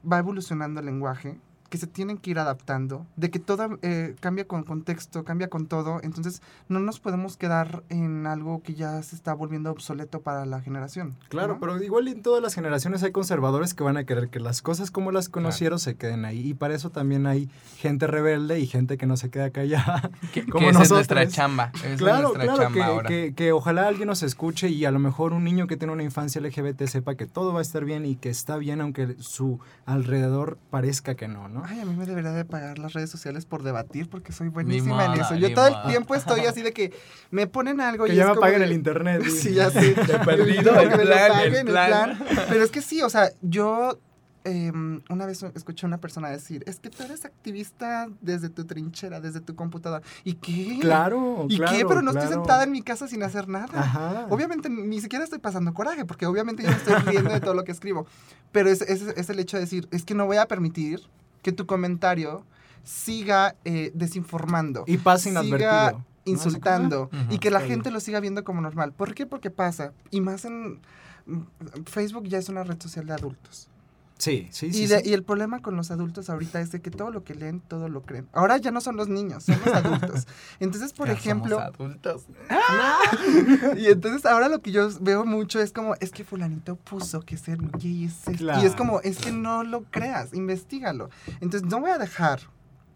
va evolucionando el lenguaje, que se tienen que ir adaptando, de que todo eh, cambia con contexto, cambia con todo. Entonces, no nos podemos quedar en algo que ya se está volviendo obsoleto para la generación. Claro, ¿no? pero igual en todas las generaciones hay conservadores que van a querer que las cosas como las conocieron se queden ahí. Y para eso también hay gente rebelde y gente que no se queda callada. Que, que esa es nosotros. nuestra chamba. es claro, nuestra claro, chamba que, ahora. que- que ojalá alguien nos escuche y a lo mejor un niño que tiene una infancia LGBT sepa que todo va a estar bien y que está bien aunque su alrededor parezca que no, ¿no? Ay, a mí me debería de pagar las redes sociales por debatir porque soy buenísima en eso. Yo todo el tiempo estoy así de que me ponen algo Que y ya es me paguen el internet. Sí, ya sé. Perdido, el plan, paguen, el plan. Pero es que sí, o sea, yo em, una vez escuché a una persona decir, es que tú eres activista desde tu trinchera, desde tu computadora. ¿Y qué? Claro, ¿Y claro, qué? Pero no estoy sentada en mi casa sin hacer nada. Ajá. Obviamente ni siquiera estoy pasando coraje, porque obviamente yo me estoy riendo de todo lo que escribo. Pero es, es, es el hecho de decir, es que no voy a permitir que tu comentario siga eh, desinformando, Y siga inadvertido. insultando Ujú. y que la gente lo siga viendo como normal. ¿Por qué? Porque pasa. Y más en... mm, Facebook ya es una red social de adultos. Sí, sí, sí. y, de- sí. y el problema con los adultos ahorita es de que todo lo que leen, todo lo creen. Ahora ya no son los niños, son los adultos. Entonces, por Ya somos ejemplo, adultos. y entonces ahora lo que yo veo mucho es como, es que fulanito puso que ser gay es. Y es como, es que no lo creas, investigalo. Entonces no voy a dejar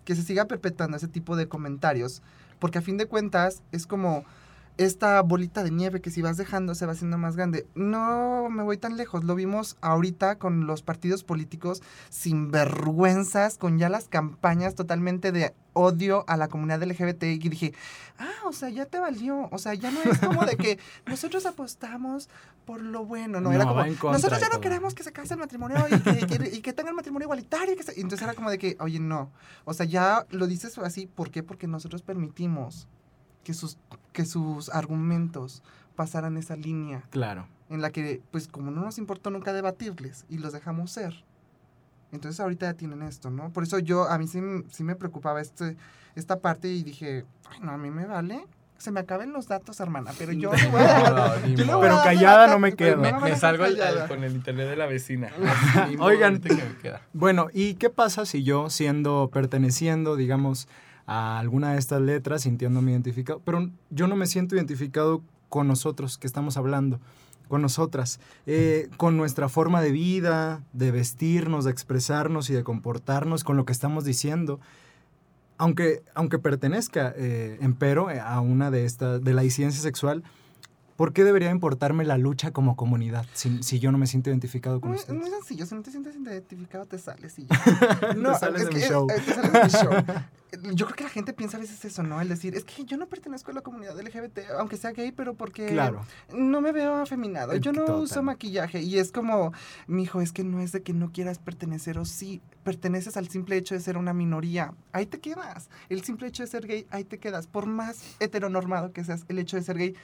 que se siga perpetuando ese tipo de comentarios porque a fin de cuentas es como esta bolita de nieve que si vas dejando se va haciendo más grande. No me voy tan lejos, lo vimos ahorita con los partidos políticos sin vergüenzas, con ya las campañas totalmente de odio a la comunidad LGBT y dije, ah, o sea, ya te valió, o sea, ya no es como de que nosotros apostamos por lo bueno, no, era como, nosotros ya no queremos que se case el matrimonio y que, y y que tengan matrimonio igualitario. que se-". Y entonces era como de que, oye, no, o sea, ya lo dices así, ¿por qué? Porque nosotros permitimos que sus, que sus argumentos pasaran esa línea Claro. en la que, pues como no nos importó nunca debatirles y los dejamos ser. Entonces ahorita ya tienen esto, ¿no? Por eso yo, a mí sí, sí me preocupaba este, esta parte y dije, ay, no, a mí me vale. Se me acaben los datos, hermana, pero yo No, Pero callada la no me quedo. Me, salgo callada. con el internet de la vecina. Oigan. que me queda. Bueno, ¿y qué pasa si yo, siendo, perteneciendo, digamos, a alguna de estas letras, sintiéndome identificado, pero yo no me siento identificado con nosotros que estamos hablando, con nosotras, eh, con nuestra forma de vida, de vestirnos, de expresarnos y de comportarnos, con lo que estamos diciendo? Aunque, aunque pertenezca, eh, empero, eh, a una de estas, de la disidencia sexual, ¿por qué debería importarme la lucha como comunidad si, si yo no me siento identificado con Muy, ustedes? muy sencillo, si no te sientes identificado, te sales y ya. Te sales es de mi show. eh, te sales de mi show. Yo creo que la gente piensa a veces eso, ¿no? El decir, es que yo no pertenezco a la comunidad LGBT, aunque sea gay, pero porque Claro. no me veo afeminado. Yo no Total. uso maquillaje. Y es como, mijo, es que no es de que no quieras pertenecer o sí. Perteneces al simple hecho de ser una minoría. Ahí te quedas. El simple hecho de ser gay, ahí te quedas. Por más heteronormado que seas, el hecho de ser gay,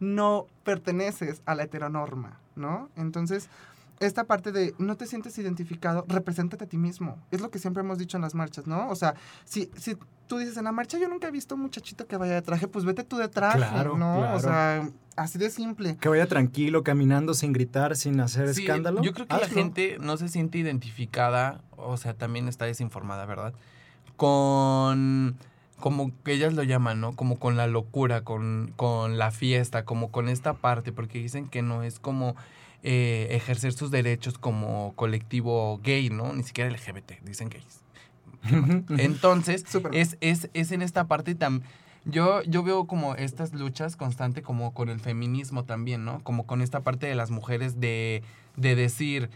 no perteneces a la heteronorma, ¿no? Entonces, esta parte de no te sientes identificado, represéntate a ti mismo. Es lo que siempre hemos dicho en las marchas, ¿no? O sea, si, si tú dices en la marcha, yo nunca he visto un muchachito que vaya de traje, pues vete tú de traje, Claro, ¿no? claro. O sea, así de simple. Que vaya tranquilo, caminando sin gritar, sin hacer Sí, escándalo. Yo creo que la gente no se siente identificada, o sea, también está desinformada, ¿verdad? Con, como que ellas lo llaman, ¿no? Como con la locura, con, con la fiesta, como con esta parte, porque dicen que no es como eh, ejercer sus derechos como colectivo gay, ¿no? Ni siquiera LGBT, dicen gays. Entonces, es, es, es en esta parte tam yo, yo veo como estas luchas constantes como con el feminismo también, ¿no? Como con esta parte de las mujeres de, de decir,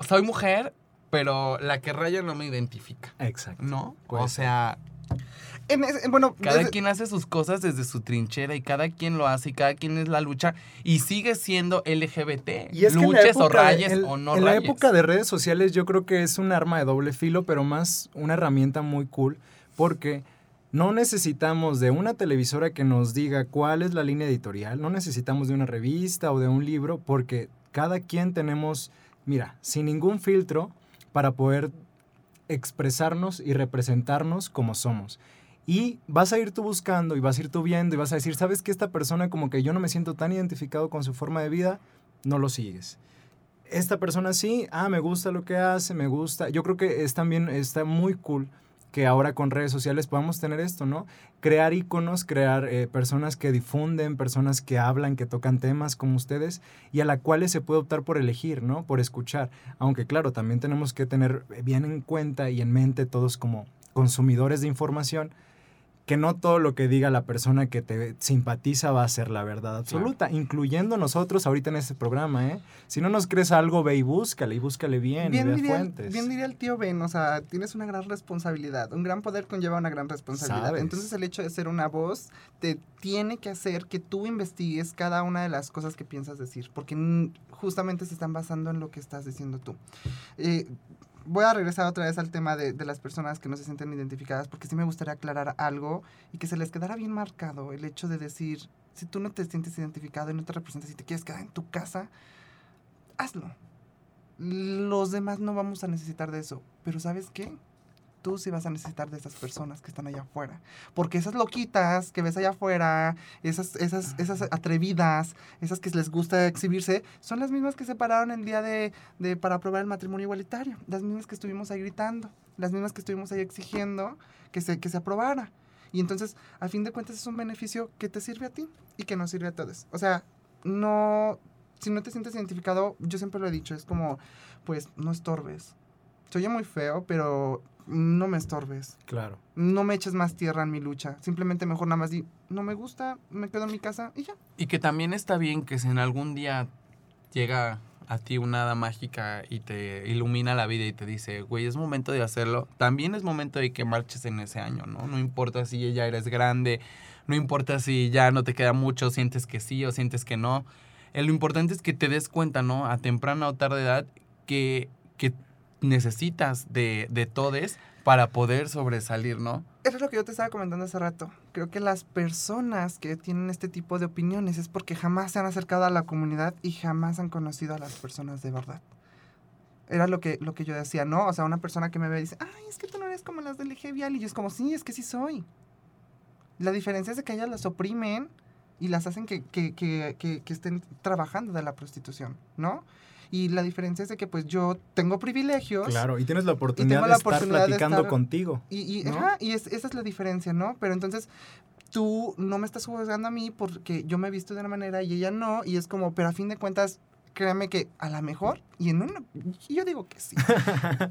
soy mujer, pero la que raya no me identifica, Exacto. ¿no? O sea, En ese- bueno, cada desde- quien hace sus cosas desde su trinchera y cada quien lo hace y cada quien es la lucha y sigue siendo LGBT. Y es que en la luches o época rayes o no En la época de redes sociales yo creo que es un arma de doble filo, pero más una herramienta muy cool, porque no necesitamos de una televisora que nos diga cuál es la línea editorial, no necesitamos de una revista o de un libro, porque cada quien tenemos, mira, sin ningún filtro para poder expresarnos y representarnos como somos. Y vas a ir tú buscando y vas a ir tú viendo y vas a decir, ¿sabes que esta persona como que yo no me siento tan identificado con su forma de vida? No lo sigues. Esta persona sí, ah, me gusta lo que hace, me gusta. Yo creo que es también, está muy cool que ahora con redes sociales podamos tener esto, ¿no? Crear iconos, crear eh, personas que difunden, personas que hablan, que tocan temas como ustedes y a la cuales se puede optar por elegir, ¿no? Por escuchar. Aunque claro, también tenemos que tener bien en cuenta y en mente todos como consumidores de información que no todo lo que diga la persona que te simpatiza va a ser la verdad absoluta, incluyendo nosotros ahorita en este programa, ¿eh? Si no nos crees algo, ve y búscale, y búscale bien, y bien ve diría, fuentes. bien diría el tío Ben, o sea, tienes una gran responsabilidad. Un gran poder conlleva una gran responsabilidad. Sabes. Entonces el hecho de ser una voz te tiene que hacer que tú investigues cada una de las cosas que piensas decir, porque justamente se están basando en lo que estás diciendo tú. Eh, voy a regresar otra vez al tema de, las personas que no se sienten identificadas, porque sí me gustaría aclarar algo y que se les quedara bien marcado el hecho de decir, si tú no te sientes identificado y no te representas y te quieres quedar en tu casa, hazlo. Los demás no vamos a necesitar de eso, pero ¿sabes qué? Tú sí vas a necesitar de esas personas que están allá afuera. Porque esas loquitas que ves allá afuera, esas, esas, esas atrevidas, esas que les gusta exhibirse, son las mismas que se pararon el día de, de para aprobar el matrimonio igualitario. Las mismas que estuvimos ahí gritando, las mismas que estuvimos ahí exigiendo que se, que se aprobara. Y entonces, a fin de cuentas, es un beneficio que te sirve a ti y que nos sirve a todos. O sea, no, si no te sientes identificado, yo siempre lo he dicho, es como, pues, no estorbes. Se oye muy feo, pero no me estorbes. Claro. No me eches más tierra en mi lucha. Simplemente mejor nada más di, no me gusta, me quedo en mi casa y ya. Y que también está bien que si en algún día llega a ti una hada mágica y te ilumina la vida y te dice, güey, es momento de hacerlo, también es momento de que marches en ese año, ¿no? No importa si ya eres grande, no importa si ya no te queda mucho, sientes que sí o sientes que no. Eh, lo importante es que te des cuenta, ¿no? A temprana o tarde edad que, que necesitas de, de todes para poder sobresalir, ¿no? Eso es lo que yo te estaba comentando hace rato. Creo que las personas que tienen este tipo de opiniones es porque jamás se han acercado a la comunidad y jamás han conocido a las personas de verdad. Era lo que, lo que yo decía, ¿no? O sea, una persona que me ve y dice, ay, es que tú no eres como las del Vial. Y yo es como, sí, es que sí soy. La diferencia es que ellas las oprimen y las hacen que, que, que, que estén trabajando de la prostitución, ¿no? Y la diferencia es de que pues yo tengo privilegios. Claro, y tienes la oportunidad, de, estar platicando contigo. Y, y, ajá, y esa es la diferencia, ¿no? Pero entonces tú no me estás juzgando a mí porque yo me he visto de una manera y ella no. Y es como, pero a fin de cuentas, créeme que a lo mejor, y en una, yo digo que sí,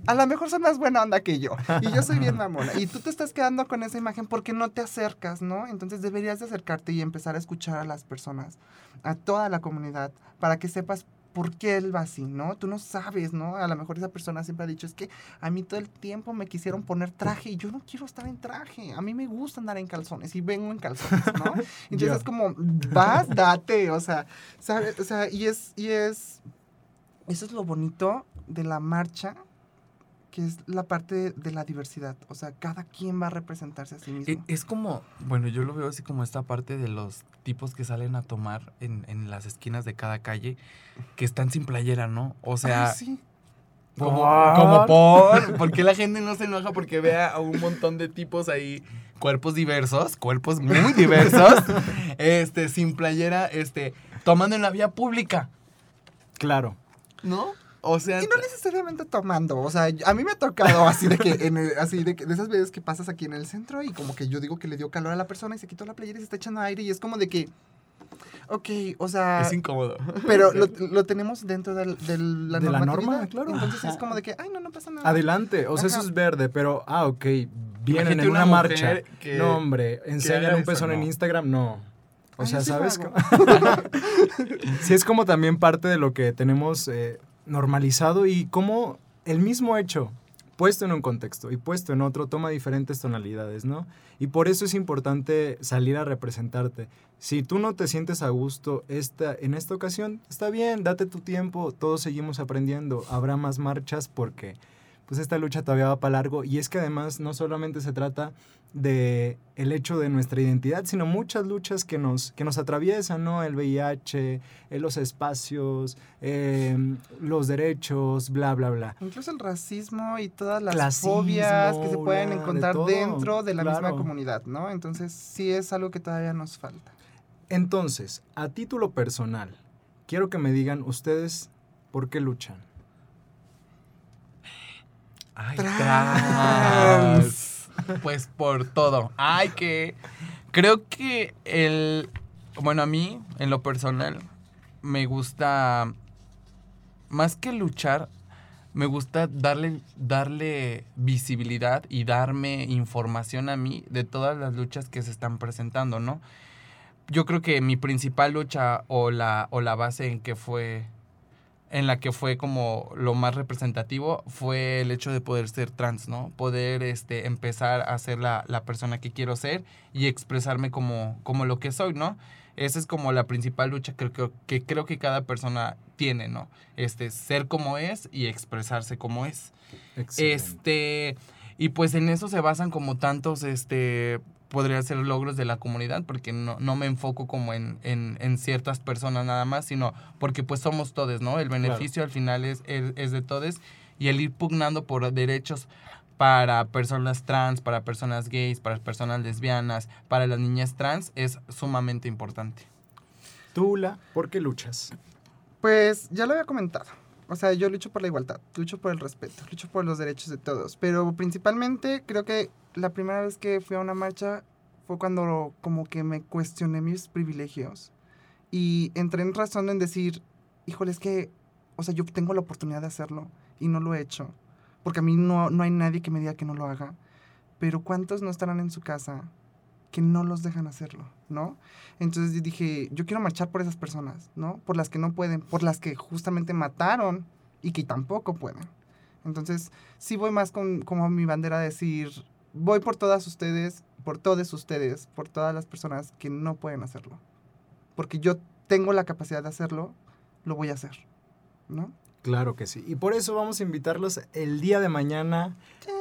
a lo mejor son más buena onda que yo, y yo soy bien mamona, y tú te estás quedando con esa imagen porque no te acercas, ¿no? Entonces deberías de acercarte y empezar a escuchar a las personas, a toda la comunidad, para que sepas por qué él va así, ¿no? Tú no sabes, ¿no? A lo mejor esa persona siempre ha dicho, es que a mí todo el tiempo me quisieron poner traje y yo no quiero estar en traje. A mí me gusta andar en calzones y vengo en calzones, ¿no? Entonces es como, vas, date, o sea, ¿sabes? O sea, y es, y es, eso es lo bonito de la marcha que es la parte de la diversidad. O sea, cada quien va a representarse a sí mismo. E, es, como, bueno, yo lo veo así como esta parte de los tipos que salen a tomar en, en las esquinas de cada calle, que están sin playera, ¿no? O sea... sí. Como, como por. ¿Por qué la gente no se enoja porque vea a un montón de tipos ahí, cuerpos diversos, cuerpos muy diversos, este, sin playera, este, tomando en la vía pública? Claro. ¿No? O sea, y no necesariamente tomando, o sea, a mí me ha tocado así de que, en así de, que, de esas veces que pasas aquí en el centro y como que yo digo que le dio calor a la persona y se quitó la playera y se está echando aire y es como de que, ok, o sea... Es incómodo. Pero lo, lo tenemos dentro del, del la, de la norma, claro. Entonces es como de que, ay, no, no pasa nada. Adelante, o sea, eso es verde, pero, ah, ok, vienen en una, marcha. no, hombre, enseñan un pezón en Instagram, no. O sea, ¿sabes? sí, es como también parte de lo que tenemos eh, normalizado y como el mismo hecho puesto en un contexto y puesto en otro toma diferentes tonalidades, ¿no? Y por eso es importante salir a representarte. Si tú no te sientes a gusto esta, en esta ocasión, está bien, date tu tiempo, todos seguimos aprendiendo, habrá más marchas porque pues esta lucha todavía va para largo y es que además no solamente se trata de el hecho de nuestra identidad, sino muchas luchas que nos, que nos atraviesan, ¿no? El VIH, eh, los espacios, em, los derechos, bla, bla, bla. Incluso el racismo y todas las fobias que se pueden encontrar dentro de la misma comunidad, ¿no? Entonces sí es algo que todavía nos falta. Entonces, a título personal, quiero que me digan ustedes por qué luchan. Ay, trans. Pues por todo. Ay, que. Creo que el. Bueno, a mí, en lo personal, me gusta. Más que luchar, me gusta darle, darle visibilidad y darme información a mí de todas las luchas que se están presentando, ¿no? Yo creo que mi principal lucha o la, o la base en que fue en la que fue como lo más representativo fue el hecho de poder ser trans, ¿no? Poder este, empezar a ser la, la persona que quiero ser y expresarme como, como lo que soy, ¿no? Esa es como la principal lucha que, que, que creo que cada persona tiene, ¿no? Este, ser como es y expresarse como es. Este, y pues en eso se basan como tantos, este, podría ser logros de la comunidad, porque no, no me enfoco como en, en, en, ciertas personas nada más, sino porque pues somos todos, ¿no? El beneficio al final es, es, de todos y el ir pugnando por derechos para personas trans, para personas gays, para personas lesbianas, para las niñas trans es sumamente importante. Tula, ¿por qué luchas? Pues ya lo había comentado. O sea, yo lucho por la igualdad, lucho por el respeto, lucho por los derechos de todos, pero principalmente creo que la primera vez que fui a una marcha fue cuando como que me cuestioné mis privilegios y entré en razón en decir, híjole, es que, o sea, yo tengo la oportunidad de hacerlo y no lo he hecho. porque a mí no, no hay nadie que me diga que no lo haga, pero ¿cuántos no estarán en su casa que no los dejan hacerlo, ¿no? Entonces dije, yo quiero marchar por esas personas, ¿no? Por las que no pueden, por las que justamente mataron y que tampoco pueden. Entonces, sí voy más con como mi bandera a decir, voy por todas ustedes, por todos ustedes, por todas las personas que no pueden hacerlo. Porque yo tengo la capacidad de hacerlo, lo voy a hacer, ¿no? Claro que sí. Y por eso vamos a invitarlos el día de mañana,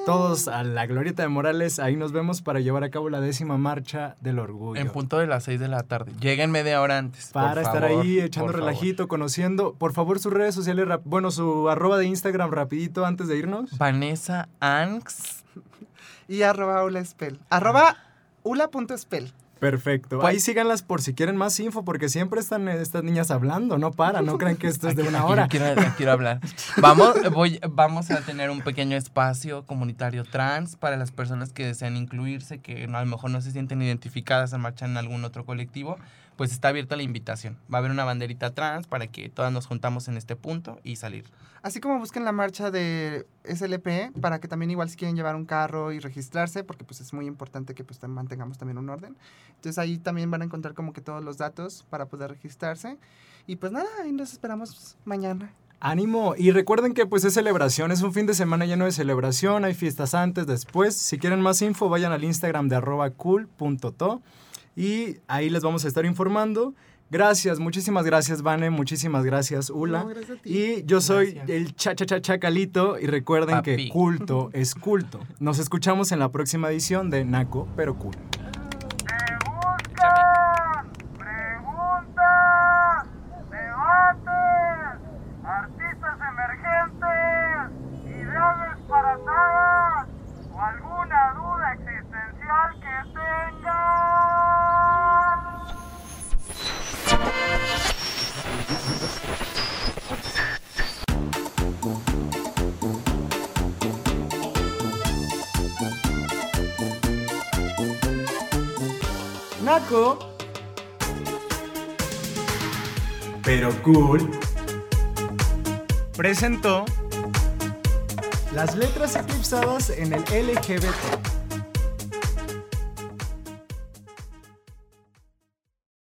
todos a la Glorieta de Morales. Ahí nos vemos para llevar a cabo la décima marcha del orgullo. En punto de las 6 de la tarde. Lleguen media hora antes. Para estar favor, ahí echando favor. relajito, conociendo. Por favor, sus redes sociales, bueno, su arroba de Instagram rapidito antes de irnos. Vanessa Anx. Y arroba ulaspel. Arroba ula.spell. Perfecto. Pues- Ahí síganlas por si quieren más info, porque siempre están eh, estas niñas hablando, no para, no crean que esto es de una Aquí hora. quiero, hablar. Vamos, voy, vamos a tener un pequeño espacio comunitario trans para las personas que desean incluirse, que no- a lo mejor no se sienten identificadas a marchar en algún otro colectivo. Pues está abierta la invitación. Va a haber una banderita trans para que todas nos juntamos en este punto y salir. Así como busquen la marcha de SLP para que también igual si quieren llevar un carro y registrarse, porque pues es muy importante que pues mantengamos también un orden. Entonces ahí también van a encontrar como que todos los datos para poder registrarse. Y pues nada, ahí nos esperamos mañana. Ánimo. Y recuerden que pues es celebración, es un fin de semana lleno de celebración, hay fiestas antes, después. Si quieren más info, vayan al Instagram de arroba cool.to y ahí les vamos a estar informando. Gracias, muchísimas gracias, Vane, muchísimas gracias, Ula. No, gracias a ti. Y yo soy Gracias. el cha cha cha chacalito y recuerden que culto es culto. Nos escuchamos en la próxima edición de Naco pero cool. Naco pero cool presentó las letras eclipsadas en el LGBT.